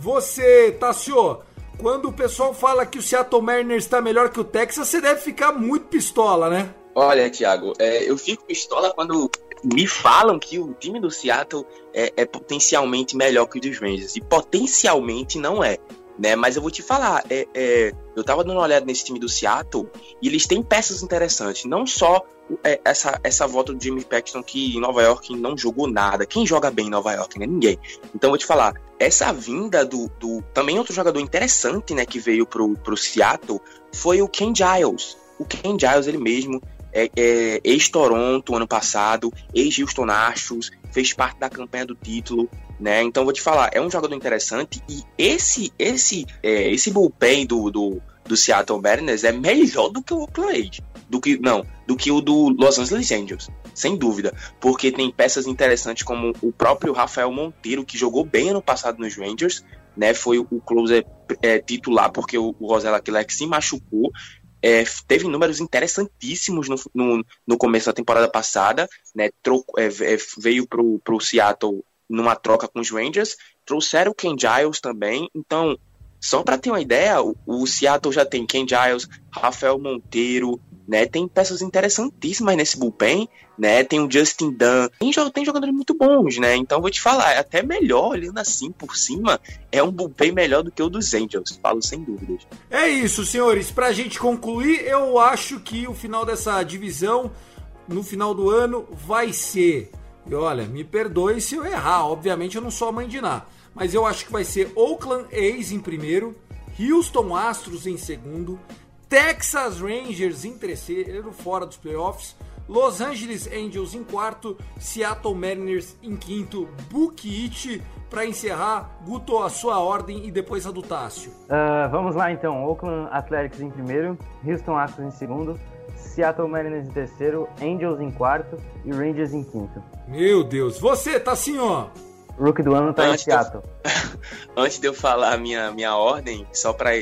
C: Você, Tassio, quando o pessoal fala que o Seattle Mariners está melhor que o Texas, você deve ficar muito pistola, né?
E: Olha, Thiago, é, eu fico pistola quando me falam que o time do Seattle é, é potencialmente melhor que o dos Rangers. E potencialmente não é. Né? Mas eu vou te falar, é, é, eu tava dando uma olhada nesse time do Seattle e eles têm peças interessantes. Não só é, essa, essa volta do Jimmy Paxton que em Nova York não jogou nada. Quem joga bem em Nova York, né? Ninguém. Então vou te falar, essa vinda do, do também outro jogador interessante, né, que veio pro, pro Seattle foi o Ken Giles. O Ken Giles, ele mesmo, é, é ex-Toronto ano passado, ex-Houston Astros, fez parte da campanha do título, né? Então vou te falar, é um jogador interessante e esse esse é, esse bullpen do, do, do Seattle Mariners é melhor do que o Oakland do que não, do que o do Los Angeles Angels, sem dúvida, porque tem peças interessantes como o próprio Rafael Monteiro que jogou bem ano passado nos Rangers, né? Foi o closer é, titular porque o, o Rosella se machucou é, teve números interessantíssimos no, no, no, começo da temporada passada, né? Troco, é, veio pro, pro Seattle numa troca com os Rangers, trouxeram o Ken Giles também, então, só para ter uma ideia, o, Seattle já tem Ken Giles, Rafael Monteiro, né? Tem peças interessantíssimas nesse bullpen, né? Tem o Justin Dunn, tem, tem jogadores muito bons, né? Então vou te falar, é até melhor olhando assim por cima, é um bullpen melhor do que o dos Angels, falo sem dúvidas.
C: É isso, senhores. Pra gente concluir, eu acho que o final dessa divisão, no final do ano, vai ser. E olha, me perdoe se eu errar, obviamente eu não sou a mãe de nada. Mas eu acho que vai ser Oakland A's em primeiro, Houston Astros em segundo, Texas Rangers em terceiro, fora dos playoffs, Los Angeles Angels em quarto, Seattle Mariners em quinto, Buki It para encerrar, Guto, a sua ordem e depois a do Tássio.
D: Uh, vamos lá então, Oakland Athletics em primeiro, Houston Astros em segundo, Seattle Mariners em terceiro, Angels em quarto e Rangers em quinto.
C: Meu Deus, você, Tassinho!
D: Rookie do ano tá
E: Antes
D: em Seattle. [LAUGHS]
E: Antes de eu falar a minha, minha ordem, só para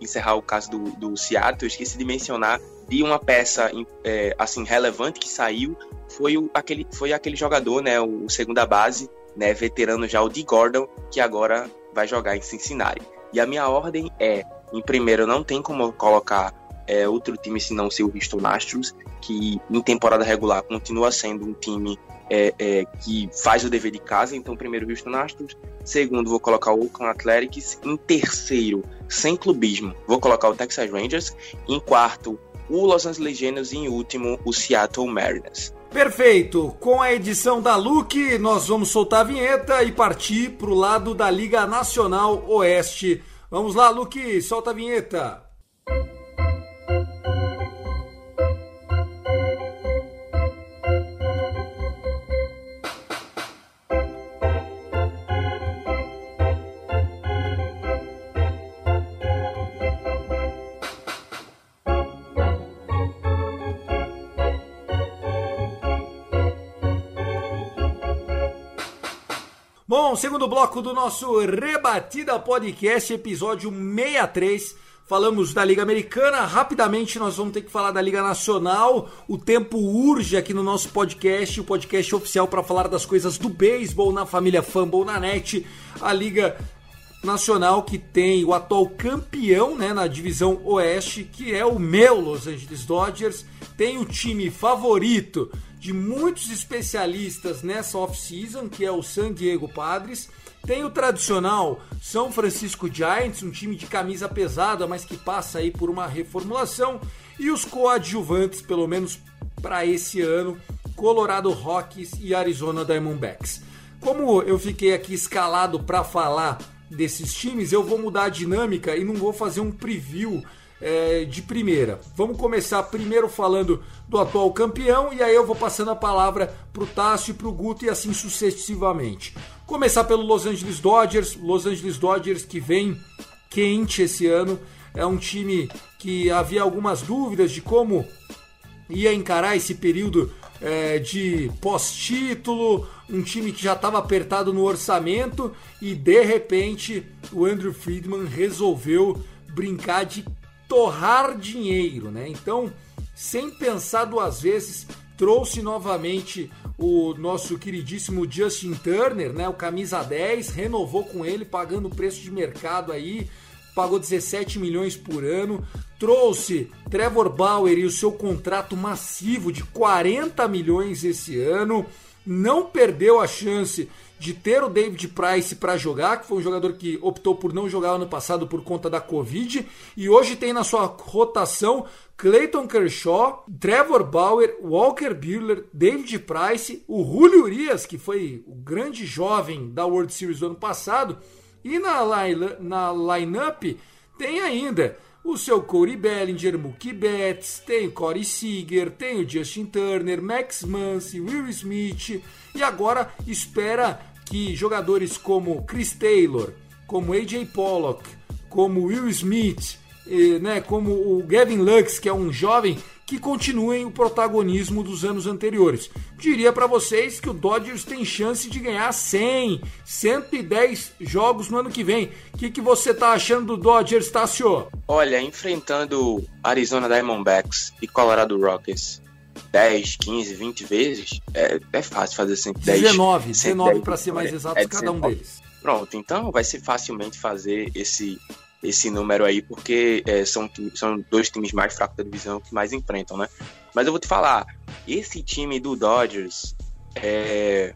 E: encerrar o caso do, do Seattle, eu esqueci de mencionar de uma peça é, assim relevante que saiu foi o, aquele, foi aquele jogador, né, o, o segunda base, né, veterano já o de Gordon, que agora vai jogar em Cincinnati. E a minha ordem é, em primeiro, não tem como colocar é, outro time senão ser o Houston Astros, que em temporada regular continua sendo um time é, é, que faz o dever de casa, então primeiro Houston Astros, segundo vou colocar o Oakland Athletics, em terceiro, sem clubismo, vou colocar o Texas Rangers, em quarto o Los Angeles Genius e em último o Seattle Mariners.
C: Perfeito! Com a edição da Luke, nós vamos soltar a vinheta e partir para o lado da Liga Nacional Oeste. Vamos lá, Luke, solta a vinheta! Bom, segundo bloco do nosso Rebatida Podcast, episódio 63. Falamos da Liga Americana. Rapidamente nós vamos ter que falar da Liga Nacional. O tempo urge aqui no nosso podcast, o podcast oficial para falar das coisas do beisebol na família Fumble na net. A Liga Nacional que tem o atual campeão né, na divisão Oeste, que é o meu Los Angeles Dodgers. Tem o time favorito de muitos especialistas nessa off-season, que é o San Diego Padres. Tem o tradicional São Francisco Giants, um time de camisa pesada, mas que passa aí por uma reformulação. E os coadjuvantes, pelo menos para esse ano, Colorado Rockies e Arizona Diamondbacks. Como eu fiquei aqui escalado para falar desses times, eu vou mudar a dinâmica e não vou fazer um preview é, de primeira. Vamos começar primeiro falando do atual campeão e aí eu vou passando a palavra para o Tássio e para o Guto e assim sucessivamente. Começar pelo Los Angeles Dodgers, Los Angeles Dodgers que vem quente esse ano, é um time que havia algumas dúvidas de como ia encarar esse período é, de pós-título, um time que já estava apertado no orçamento e de repente o Andrew Friedman resolveu brincar de torrar dinheiro, né? Então, sem pensar duas vezes, trouxe novamente o nosso queridíssimo Justin Turner, né? O camisa 10, renovou com ele, pagando o preço de mercado aí, pagou 17 milhões por ano, trouxe Trevor Bauer e o seu contrato massivo de 40 milhões esse ano, não perdeu a chance de ter o David Price para jogar, que foi um jogador que optou por não jogar ano passado por conta da Covid, e hoje tem na sua rotação Clayton Kershaw, Trevor Bauer, Walker Buehler, David Price, o Julio Urias, que foi o grande jovem da World Series do ano passado, e na, line, na lineup tem ainda o seu Corey Bellinger, Mookie Betts, tem Corey Seager, tem o Justin Turner, Max Muncy, Will Smith e agora espera que jogadores como Chris Taylor, como AJ Pollock, como Will Smith, né, como o Gavin Lux, que é um jovem, que continuem o protagonismo dos anos anteriores. Diria para vocês que o Dodgers tem chance de ganhar 100, 110 jogos no ano que vem. O que, que você tá achando do Dodgers, Tassio?
E: Olha, enfrentando Arizona Diamondbacks e Colorado Rockies 10, 15, 20 vezes, é, é fácil fazer 110.
C: 19, 19 para ser mais exato, é cada um deles.
E: Pronto, então vai ser facilmente fazer esse esse número aí, porque é, são, são dois times mais fracos da divisão que mais enfrentam, né? Mas eu vou te falar, esse time do Dodgers, é,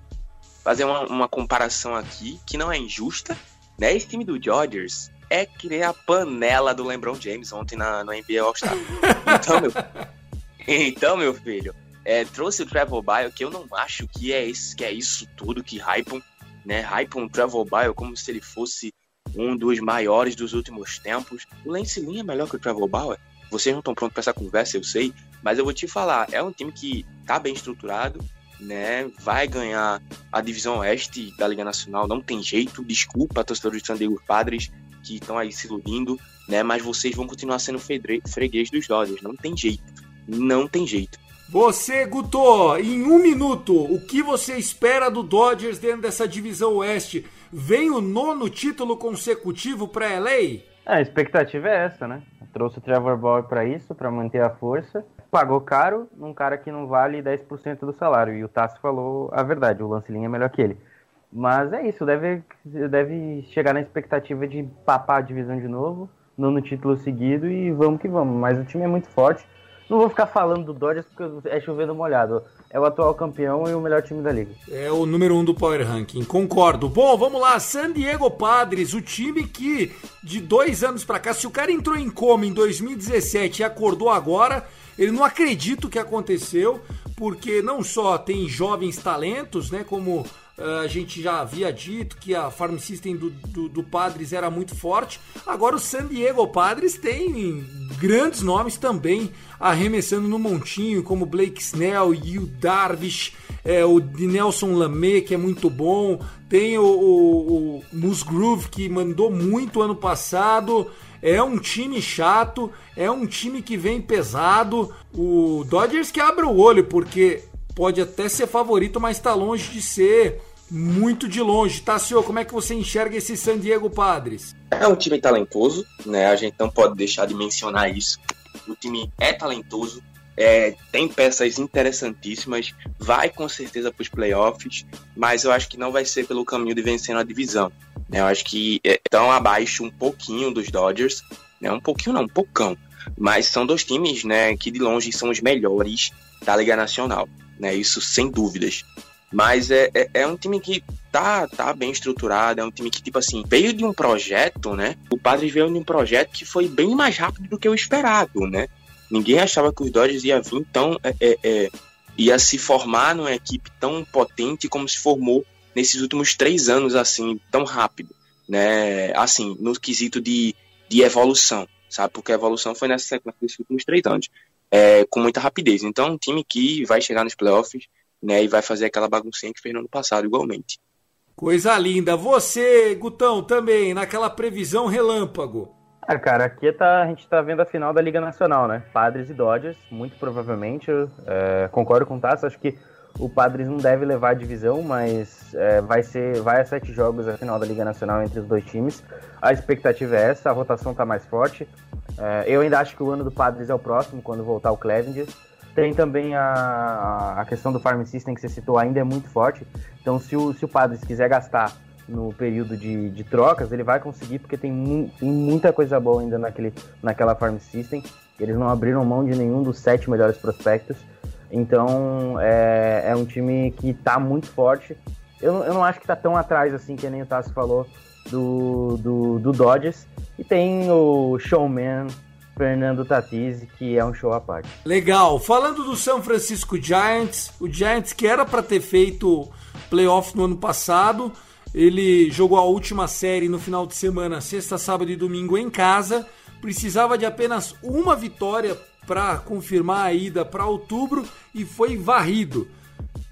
E: fazer uma, uma comparação aqui que não é injusta, né? Esse time do Dodgers é que nem a panela do LeBron James ontem na, na NBA All-Star. [LAUGHS] Então, meu, então, meu filho, é, trouxe o Trevor Bile, que eu não acho que é, que é isso tudo que hypam, né? Hypam o Trevor Bile como se ele fosse um dos maiores dos últimos tempos. O Lance Lynn é melhor que o Trevor Bauer. Vocês não estão prontos para essa conversa, eu sei, mas eu vou te falar, é um time que tá bem estruturado, né? Vai ganhar a divisão oeste da Liga Nacional, não tem jeito. Desculpa, torcedores de San Diego Padres que estão aí se iludindo, né? Mas vocês vão continuar sendo freguês dos Dodgers, não tem jeito. Não tem jeito.
C: Você, Guto, em um minuto, o que você espera do Dodgers dentro dessa divisão oeste? Vem o nono título consecutivo para LA?
D: É, a expectativa é essa, né? Trouxe o Trevor Bauer para isso, para manter a força. Pagou caro num cara que não vale 10% do salário. E o Tassi falou a verdade, o Lance Lynn é melhor que ele. Mas é isso, deve, deve chegar na expectativa de papar a divisão de novo, nono título seguido e vamos que vamos. Mas o time é muito forte. Não vou ficar falando do Dodgers porque é chovendo molhado. É o atual campeão e o melhor time da liga.
C: É o número um do Power Ranking, concordo. Bom, vamos lá, San Diego Padres, o time que de dois anos para cá, se o cara entrou em coma em 2017 e acordou agora, ele não acredita o que aconteceu, porque não só tem jovens talentos, né, como a gente já havia dito que a Farm System do, do, do, Padres era muito forte. Agora o San Diego Padres tem grandes nomes também arremessando no montinho, como Blake Snell, Yu Darvish, é, o Nelson Lamé, que é muito bom. Tem o, o, o Musgrove, que mandou muito ano passado. É um time chato, é um time que vem pesado. O Dodgers que abre o olho, porque pode até ser favorito, mas está longe de ser muito de longe. Tassio, como é que você enxerga esse San Diego Padres?
E: É um time talentoso, né? A gente não pode deixar de mencionar isso. O time é talentoso, é, tem peças interessantíssimas, vai com certeza para os playoffs, mas eu acho que não vai ser pelo caminho de vencendo a divisão. Né? Eu acho que estão é, abaixo um pouquinho dos Dodgers, né? um pouquinho não, um poucão, mas são dois times né, que de longe são os melhores da Liga Nacional. Né? Isso sem dúvidas. Mas é, é, é, um time que tá, tá bem estruturado, é um time que, tipo assim, veio de um projeto, né? O Padres veio de um projeto que foi bem mais rápido do que o esperado, né? Ninguém achava que os Dodgers ia vir tão. É, é, é, ia se formar numa equipe tão potente como se formou nesses últimos três anos, assim, tão rápido, né? Assim, no quesito de, de evolução, sabe? Porque a evolução foi nessa sequência desses últimos três anos, é, com muita rapidez. Então, um time que vai chegar nos playoffs né? E vai fazer aquela baguncinha que fez no ano passado, igualmente.
C: Coisa linda. Você, Gutão, também, naquela previsão relâmpago.
D: Ah, cara, aqui tá, a gente tá vendo a final da Liga Nacional, né? Padres e Dodgers, muito provavelmente. É, concordo com o Tasso, acho que o Padres não deve levar a divisão, mas é, vai ser vai a sete jogos a final da Liga Nacional entre os dois times. A expectativa é essa, a rotação tá mais forte. É, eu ainda acho que o ano do Padres é o próximo, quando voltar o Clevenger. Tem também a, a questão do Farm System que você citou, ainda é muito forte. Então, se o, se o Padres quiser gastar no período de, de trocas, ele vai conseguir, porque tem, mu tem muita coisa boa ainda naquele, naquela Farm System. Eles não abriram mão de nenhum dos sete melhores prospectos. Então, é, é um time que está muito forte. Eu, eu não acho que está tão atrás assim, que nem o Tassi falou, do, do, do Dodgers. E tem o Showman Fernando Tatis, que é um show à parte.
C: Legal. Falando do São Francisco Giants, o Giants que era para ter feito playoff no ano passado, ele jogou a última série no final de semana, sexta, sábado e domingo em casa, precisava de apenas uma vitória para confirmar a ida para outubro e foi varrido.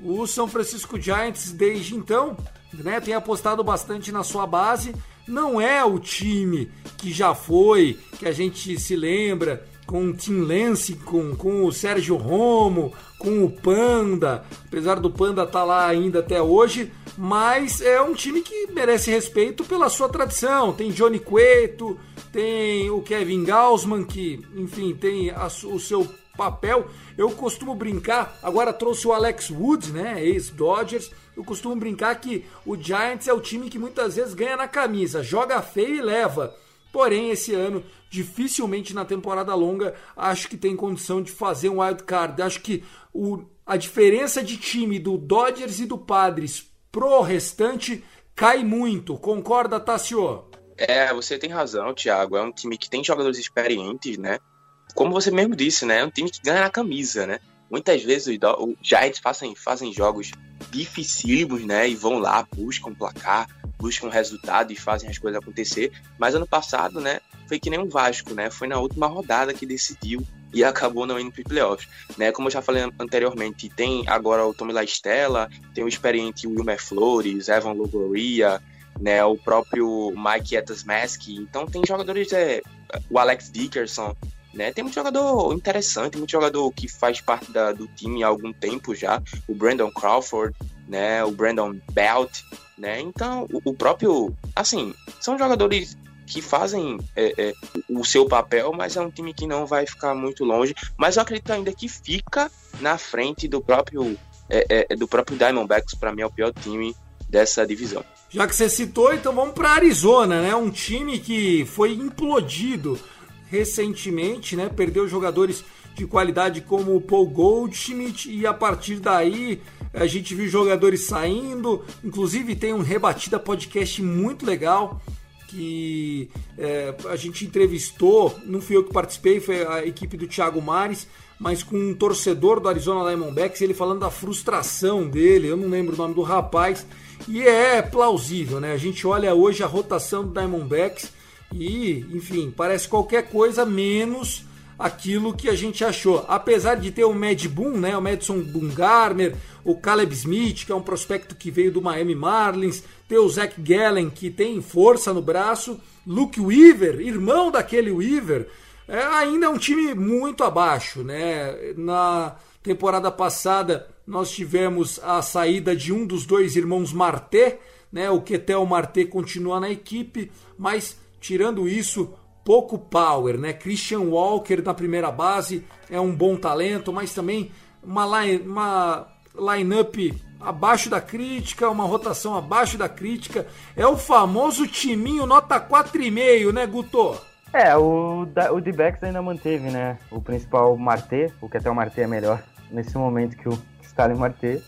C: O São Francisco Giants desde então, né, tem apostado bastante na sua base não é o time que já foi, que a gente se lembra, com o Tim Lance, com, com o Sérgio Romo, com o Panda, apesar do Panda estar tá lá ainda até hoje, mas é um time que merece respeito pela sua tradição. Tem Johnny Cueto, tem o Kevin Gaussman, que, enfim, tem a, o seu papel. Eu costumo brincar, agora trouxe o Alex Wood, né, ex-Dodgers, eu costumo brincar que o Giants é o time que muitas vezes ganha na camisa, joga feio e leva. Porém, esse ano, dificilmente na temporada longa, acho que tem condição de fazer um wild card. Acho que o, a diferença de time do Dodgers e do Padres pro restante cai muito. Concorda, Tassio?
E: É, você tem razão, Thiago. É um time que tem jogadores experientes, né? Como você mesmo disse, né? É um time que ganha na camisa, né? Muitas vezes os Giants fazem, fazem jogos dificílimos, né? E vão lá, buscam placar, buscam resultado e fazem as coisas acontecer. Mas ano passado, né? Foi que nem um Vasco, né? Foi na última rodada que decidiu e acabou não indo para os playoffs, né? Como eu já falei anteriormente, tem agora o Tommy La Estela, tem o experiente Wilmer Flores, Evan Logoria, né? O próprio Mike Etasmask. Então tem jogadores, é, o Alex Dickerson, Né? Tem muito jogador interessante, muito jogador que faz parte da, do time há algum tempo já. O Brandon Crawford, né? o Brandon Belt. Né? Então, o, o próprio. Assim, são jogadores que fazem é, é, o seu papel, mas é um time que não vai ficar muito longe. Mas eu acredito ainda que fica na frente do próprio é, é do próprio Diamondbacks. Para mim é o pior time dessa divisão.
C: Já que você citou, então vamos para Arizona, né? Um time que foi implodido recentemente, né? Perdeu jogadores de qualidade como o Paul Goldschmidt e a partir daí a gente viu jogadores saindo. Inclusive tem um Rebatida Podcast muito legal que é, a gente entrevistou, não fui eu que participei, foi a equipe do Thiago Mares, mas com um torcedor do Arizona Diamondbacks, ele falando da frustração dele, eu não lembro o nome do rapaz, e é plausível, né? A gente olha hoje a rotação do Diamondbacks e, enfim, parece qualquer coisa menos aquilo que a gente achou. Apesar de ter o Mad Boom, né, o Madison Bumgarner, o Caleb Smith, que é um prospecto que veio do Miami Marlins, ter o Zach Gallen, que tem força no braço, Luke Weaver, irmão daquele Weaver, é, ainda é um time muito abaixo, né? Na temporada passada nós tivemos a saída de um dos dois irmãos Marté, né? O Ketel Marté continua na equipe, mas tirando isso, pouco power, né? Christian Walker na primeira base é um bom talento, mas também uma line, uma lineup abaixo da crítica, uma rotação abaixo da crítica. É o famoso timinho nota 4,5, né, Guto?
D: É, o, o D-Backs ainda manteve, né? O principal Marte, o que até o Marte é melhor nesse momento que o Stalin Marte.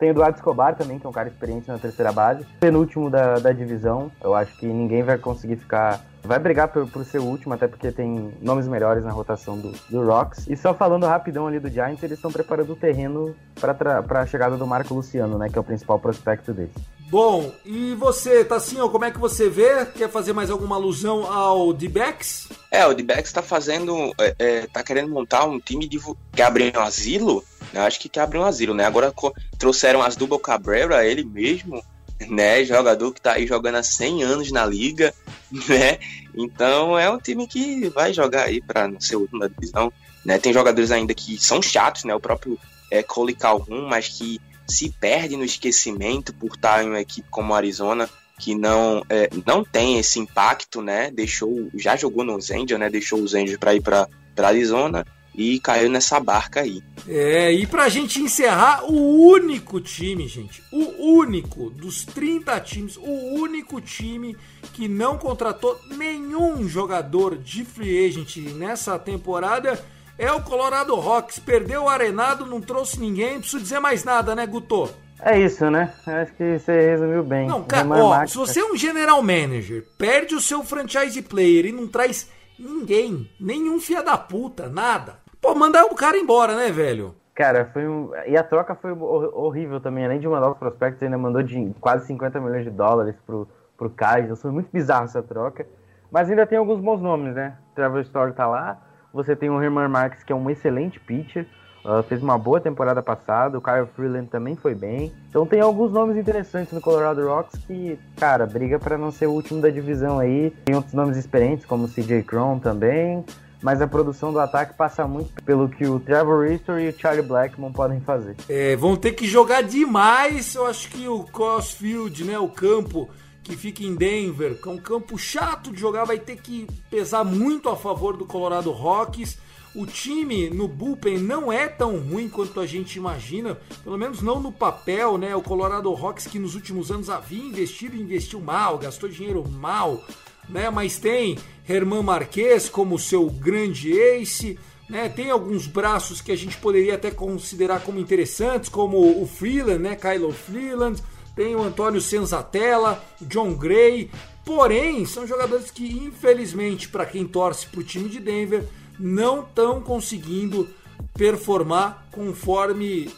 D: Tem o Eduardo Escobar também, que é um cara experiente na terceira base. Penúltimo da, da divisão. Eu acho que ninguém vai conseguir ficar. Vai brigar por, por ser o último, até porque tem nomes melhores na rotação do, do Rocks. E só falando rapidão ali do Giants, eles estão preparando o terreno para a chegada do Marco Luciano, né? Que é o principal prospecto deles.
C: Bom, e você, Tassinho, como é que você vê? Quer fazer mais alguma alusão ao D-Backs?
E: É, o D-Backs tá fazendo. É, é, tá querendo montar um time de, um asilo eu acho que, que abre um asilo, né? Agora trouxeram as Double Cabrera, ele mesmo, né? Jogador que tá aí jogando há 100 anos na liga, [LAUGHS] né? Então é um time que vai jogar aí para ser último divisão, né? Tem jogadores ainda que são chatos, né? O próprio é, Cole Calhoun, mas que se perde no esquecimento por estar em uma equipe como a Arizona, que não, é, não tem esse impacto, né? Deixou, já jogou nos Angels, né? Deixou os Angels para ir para Arizona e caiu nessa barca aí.
C: É, e pra gente encerrar, o único time, gente, o único dos 30 times, o único time que não contratou nenhum jogador de free agent nessa temporada é o Colorado Rocks. Perdeu o Arenado, não trouxe ninguém, não preciso dizer mais nada, né, Guto?
D: É isso, né? Acho que você resumiu bem.
C: Não, cara, ó, se você é um general manager, perde o seu franchise player e não traz ninguém, nenhum fia da puta, nada. Pô, mandar o cara embora, né, velho?
D: Cara, foi um... E a troca foi horrível também. Além de mandar os prospectos, ainda mandou de quase 50 milhões de dólares pro, pro Cardinals. Foi muito bizarro essa troca. Mas ainda tem alguns bons nomes, né? Trevor Story tá lá. Você tem o Herman Marques, que é um excelente pitcher. Uh, fez uma boa temporada passada. O Kyle Freeland também foi bem. Então tem alguns nomes interessantes no Colorado Rocks que, cara, briga para não ser o último da divisão aí. Tem outros nomes experientes, como o CJ Cron também mas a produção do ataque passa muito pelo que o Trevor Easter e o Charlie Blackmon podem fazer.
C: É, vão ter que jogar demais. Eu acho que o Crossfield, né, o campo que fica em Denver, que é um campo chato de jogar, vai ter que pesar muito a favor do Colorado Rockies. O time no bullpen não é tão ruim quanto a gente imagina, pelo menos não no papel, né? O Colorado Rocks que nos últimos anos havia investido e investiu mal, gastou dinheiro mal, né? Mas tem Herman Marques como seu grande ace, né? Tem alguns braços que a gente poderia até considerar como interessantes, como o Freeland, né? Kylo Freeland, tem o Antônio Senzatella, John Gray, porém são jogadores que infelizmente para quem torce para o time de Denver não estão conseguindo performar conforme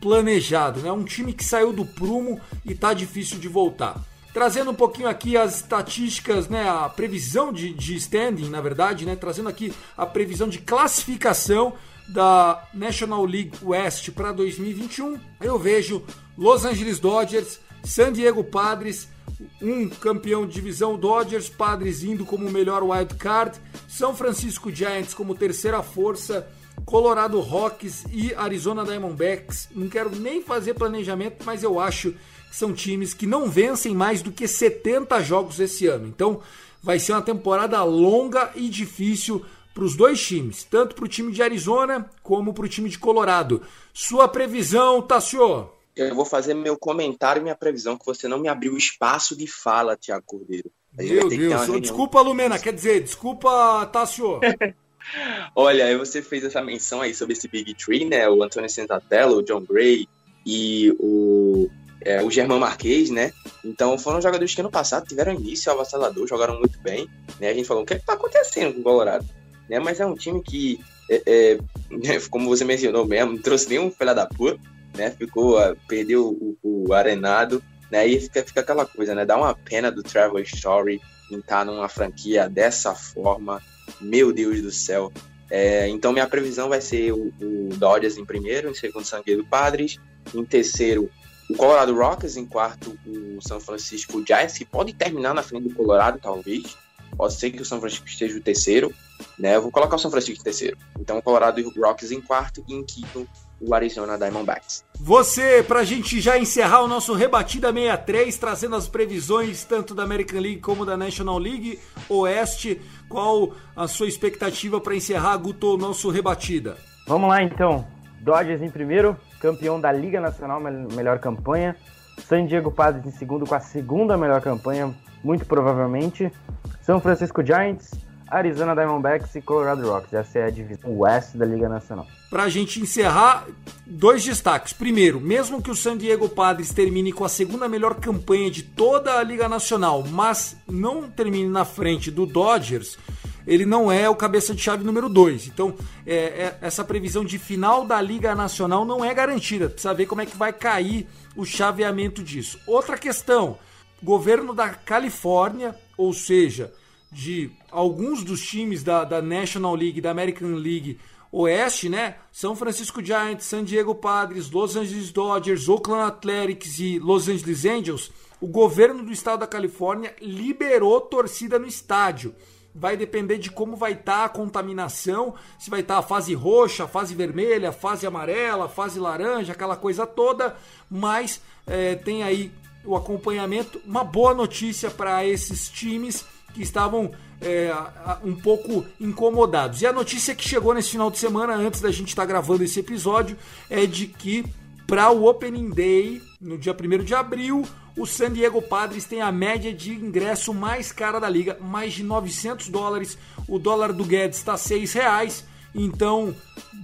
C: planejado, né? Um time que saiu do prumo e tá difícil de voltar. Trazendo um pouquinho aqui as estatísticas, né, a previsão de, de standing, na verdade, né, trazendo aqui a previsão de classificação da National League West para 2021, eu vejo Los Angeles Dodgers, San Diego Padres, um campeão de divisão Dodgers, Padres indo como melhor wild card, São Francisco Giants como terceira força, Colorado Rocks e Arizona Diamondbacks. Não quero nem fazer planejamento, mas eu acho são times que não vencem mais do que 70 jogos esse ano. Então vai ser uma temporada longa e difícil para os dois times, tanto para o time de Arizona como para o time de Colorado. Sua previsão, Tassio?
E: Eu vou fazer meu comentário e minha previsão, que você não me abriu espaço de fala, Tiago Cordeiro.
C: Meu Deus, desculpa, Lumena, quer dizer, desculpa, Tassio. [LAUGHS]
E: Olha, você fez essa menção aí sobre esse Big Tree, né? O Antônio Sentatello, o John Gray e o, é, o Germán Marquez, né? Então foram jogadores que ano passado tiveram início avassalador, jogaram muito bem. Né? A gente falou, o que é está acontecendo com o Colorado? Né? Mas é um time que, é, é, né, [LAUGHS] como você mencionou mesmo, não trouxe nenhum filho da puta, né? Ficou, perdeu o, o arenado, né? E fica, fica aquela coisa, né? Dá uma pena do Trevor Story em estar numa franquia dessa forma, meu Deus do céu. É, então minha previsão vai ser o, o, Dodgers em primeiro, em segundo San Diego Padres, em terceiro o Colorado Rockies, em quarto o São Francisco Giants, que pode terminar na frente do Colorado, talvez. Pode ser que o São Francisco esteja o terceiro, né? Eu vou colocar o São Francisco em terceiro. Então o Colorado Rockies em quarto e em quinto o Arizona Diamondbacks.
C: Você, pra gente já encerrar o nosso Rebatida 63, trazendo as previsões tanto da American League como da National League Oeste, qual a sua expectativa para encerrar, Guto, o nosso Rebatida?
D: Vamos lá então. Dodgers em primeiro, campeão da Liga Nacional, melhor campanha. San Diego Padres em segundo, com a segunda melhor campanha, muito provavelmente. São Francisco Giants, Arizona Diamondbacks e Colorado Rocks. Essa é a divisão oeste da Liga Nacional.
C: Para a gente encerrar, dois destaques. Primeiro, mesmo que o San Diego Padres termine com a segunda melhor campanha de toda a Liga Nacional, mas não termine na frente do Dodgers, ele não é o cabeça de chave número 2. Então, é, é, essa previsão de final da Liga Nacional não é garantida. Precisa ver como é que vai cair o chaveamento disso. Outra questão: governo da Califórnia, ou seja, de alguns dos times da, da National League, da American League Oeste, né? São Francisco Giants, San Diego Padres, Los Angeles Dodgers, Oakland Athletics e Los Angeles Angels. O governo do estado da Califórnia liberou torcida no estádio. Vai depender de como vai estar tá a contaminação, se vai estar tá a fase roxa, a fase vermelha, a fase amarela, a fase laranja, aquela coisa toda. Mas é, tem aí o acompanhamento. Uma boa notícia para esses times que estavam é, um pouco incomodados. E a notícia que chegou nesse final de semana, antes da gente estar tá gravando esse episódio, é de que para o Opening Day, no dia 1 de abril, o San Diego Padres tem a média de ingresso mais cara da liga, mais de 900 dólares. O dólar do Guedes está 6 reais, então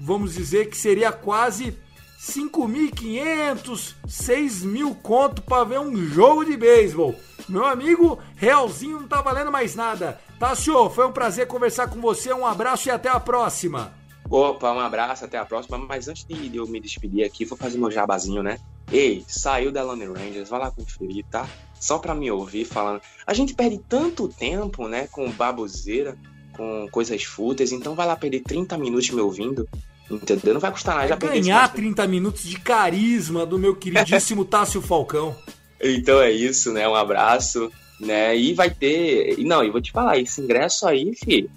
C: vamos dizer que seria quase 5.500, 6.000 conto para ver um jogo de beisebol. Meu amigo, realzinho não tá valendo mais nada. Tá, senhor? Foi um prazer conversar com você. Um abraço e até a próxima.
E: Opa, um abraço, até a próxima. Mas antes de eu me despedir aqui, vou fazer meu jabazinho, né? Ei, saiu da Lone Rangers, vai lá conferir, tá? Só pra me ouvir falando. A gente perde tanto tempo, né, com baboseira, com coisas fúteis, então vai lá perder 30 minutos me ouvindo. Entendeu? Não vai custar nada. Já
C: ganhar 30 minutos de carisma do meu queridíssimo [LAUGHS] Tássio Falcão.
E: Então é isso, né? Um abraço, né? E vai ter. Não, e vou te falar, esse ingresso aí, filho.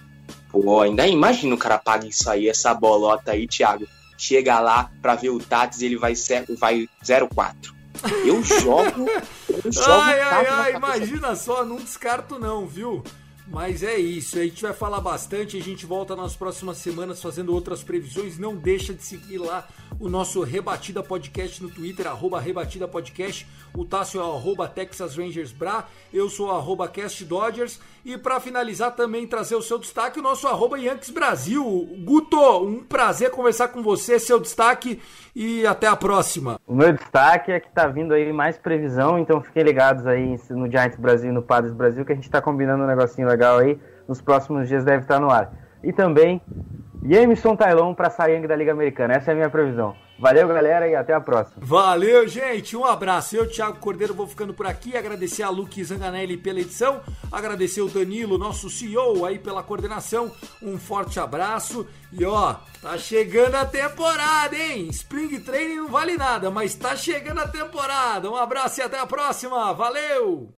E: Pô, ainda imagina o cara paga isso aí, essa bolota aí, Thiago. Chega lá pra ver o Tats e ele vai, vai 04. Eu jogo. Eu [LAUGHS] jogo
C: ai, ai, ai, imagina só, não descarto não, viu? Mas é isso, a gente vai falar bastante, a gente volta nas próximas semanas fazendo outras previsões. Não deixa de seguir lá o nosso Rebatida Podcast no Twitter, arroba Rebatida Podcast. O Tássio é arroba Texas Rangers Bra, eu sou arroba Cast Dodgers. E para finalizar também trazer o seu destaque, o nosso arroba Yankees Brasil. Guto, um prazer conversar com você, seu destaque e até a próxima.
D: O meu destaque é que tá vindo aí mais previsão, então fiquem ligados aí no Giants Brasil e no Padres Brasil, que a gente tá combinando um negocinho legal aí. Nos próximos dias deve estar no ar. E também Jameson Tailon para Sayang da Liga Americana. Essa é a minha previsão. Valeu, galera, e até a próxima.
C: Valeu, gente. Um abraço. Eu, Thiago Cordeiro, vou ficando por aqui. Agradecer a Luke Zanganelli pela edição. Agradecer o Danilo, nosso CEO, aí pela coordenação. Um forte abraço. E ó, tá chegando a temporada, hein? Spring Training não vale nada, mas tá chegando a temporada. Um abraço e até a próxima. Valeu!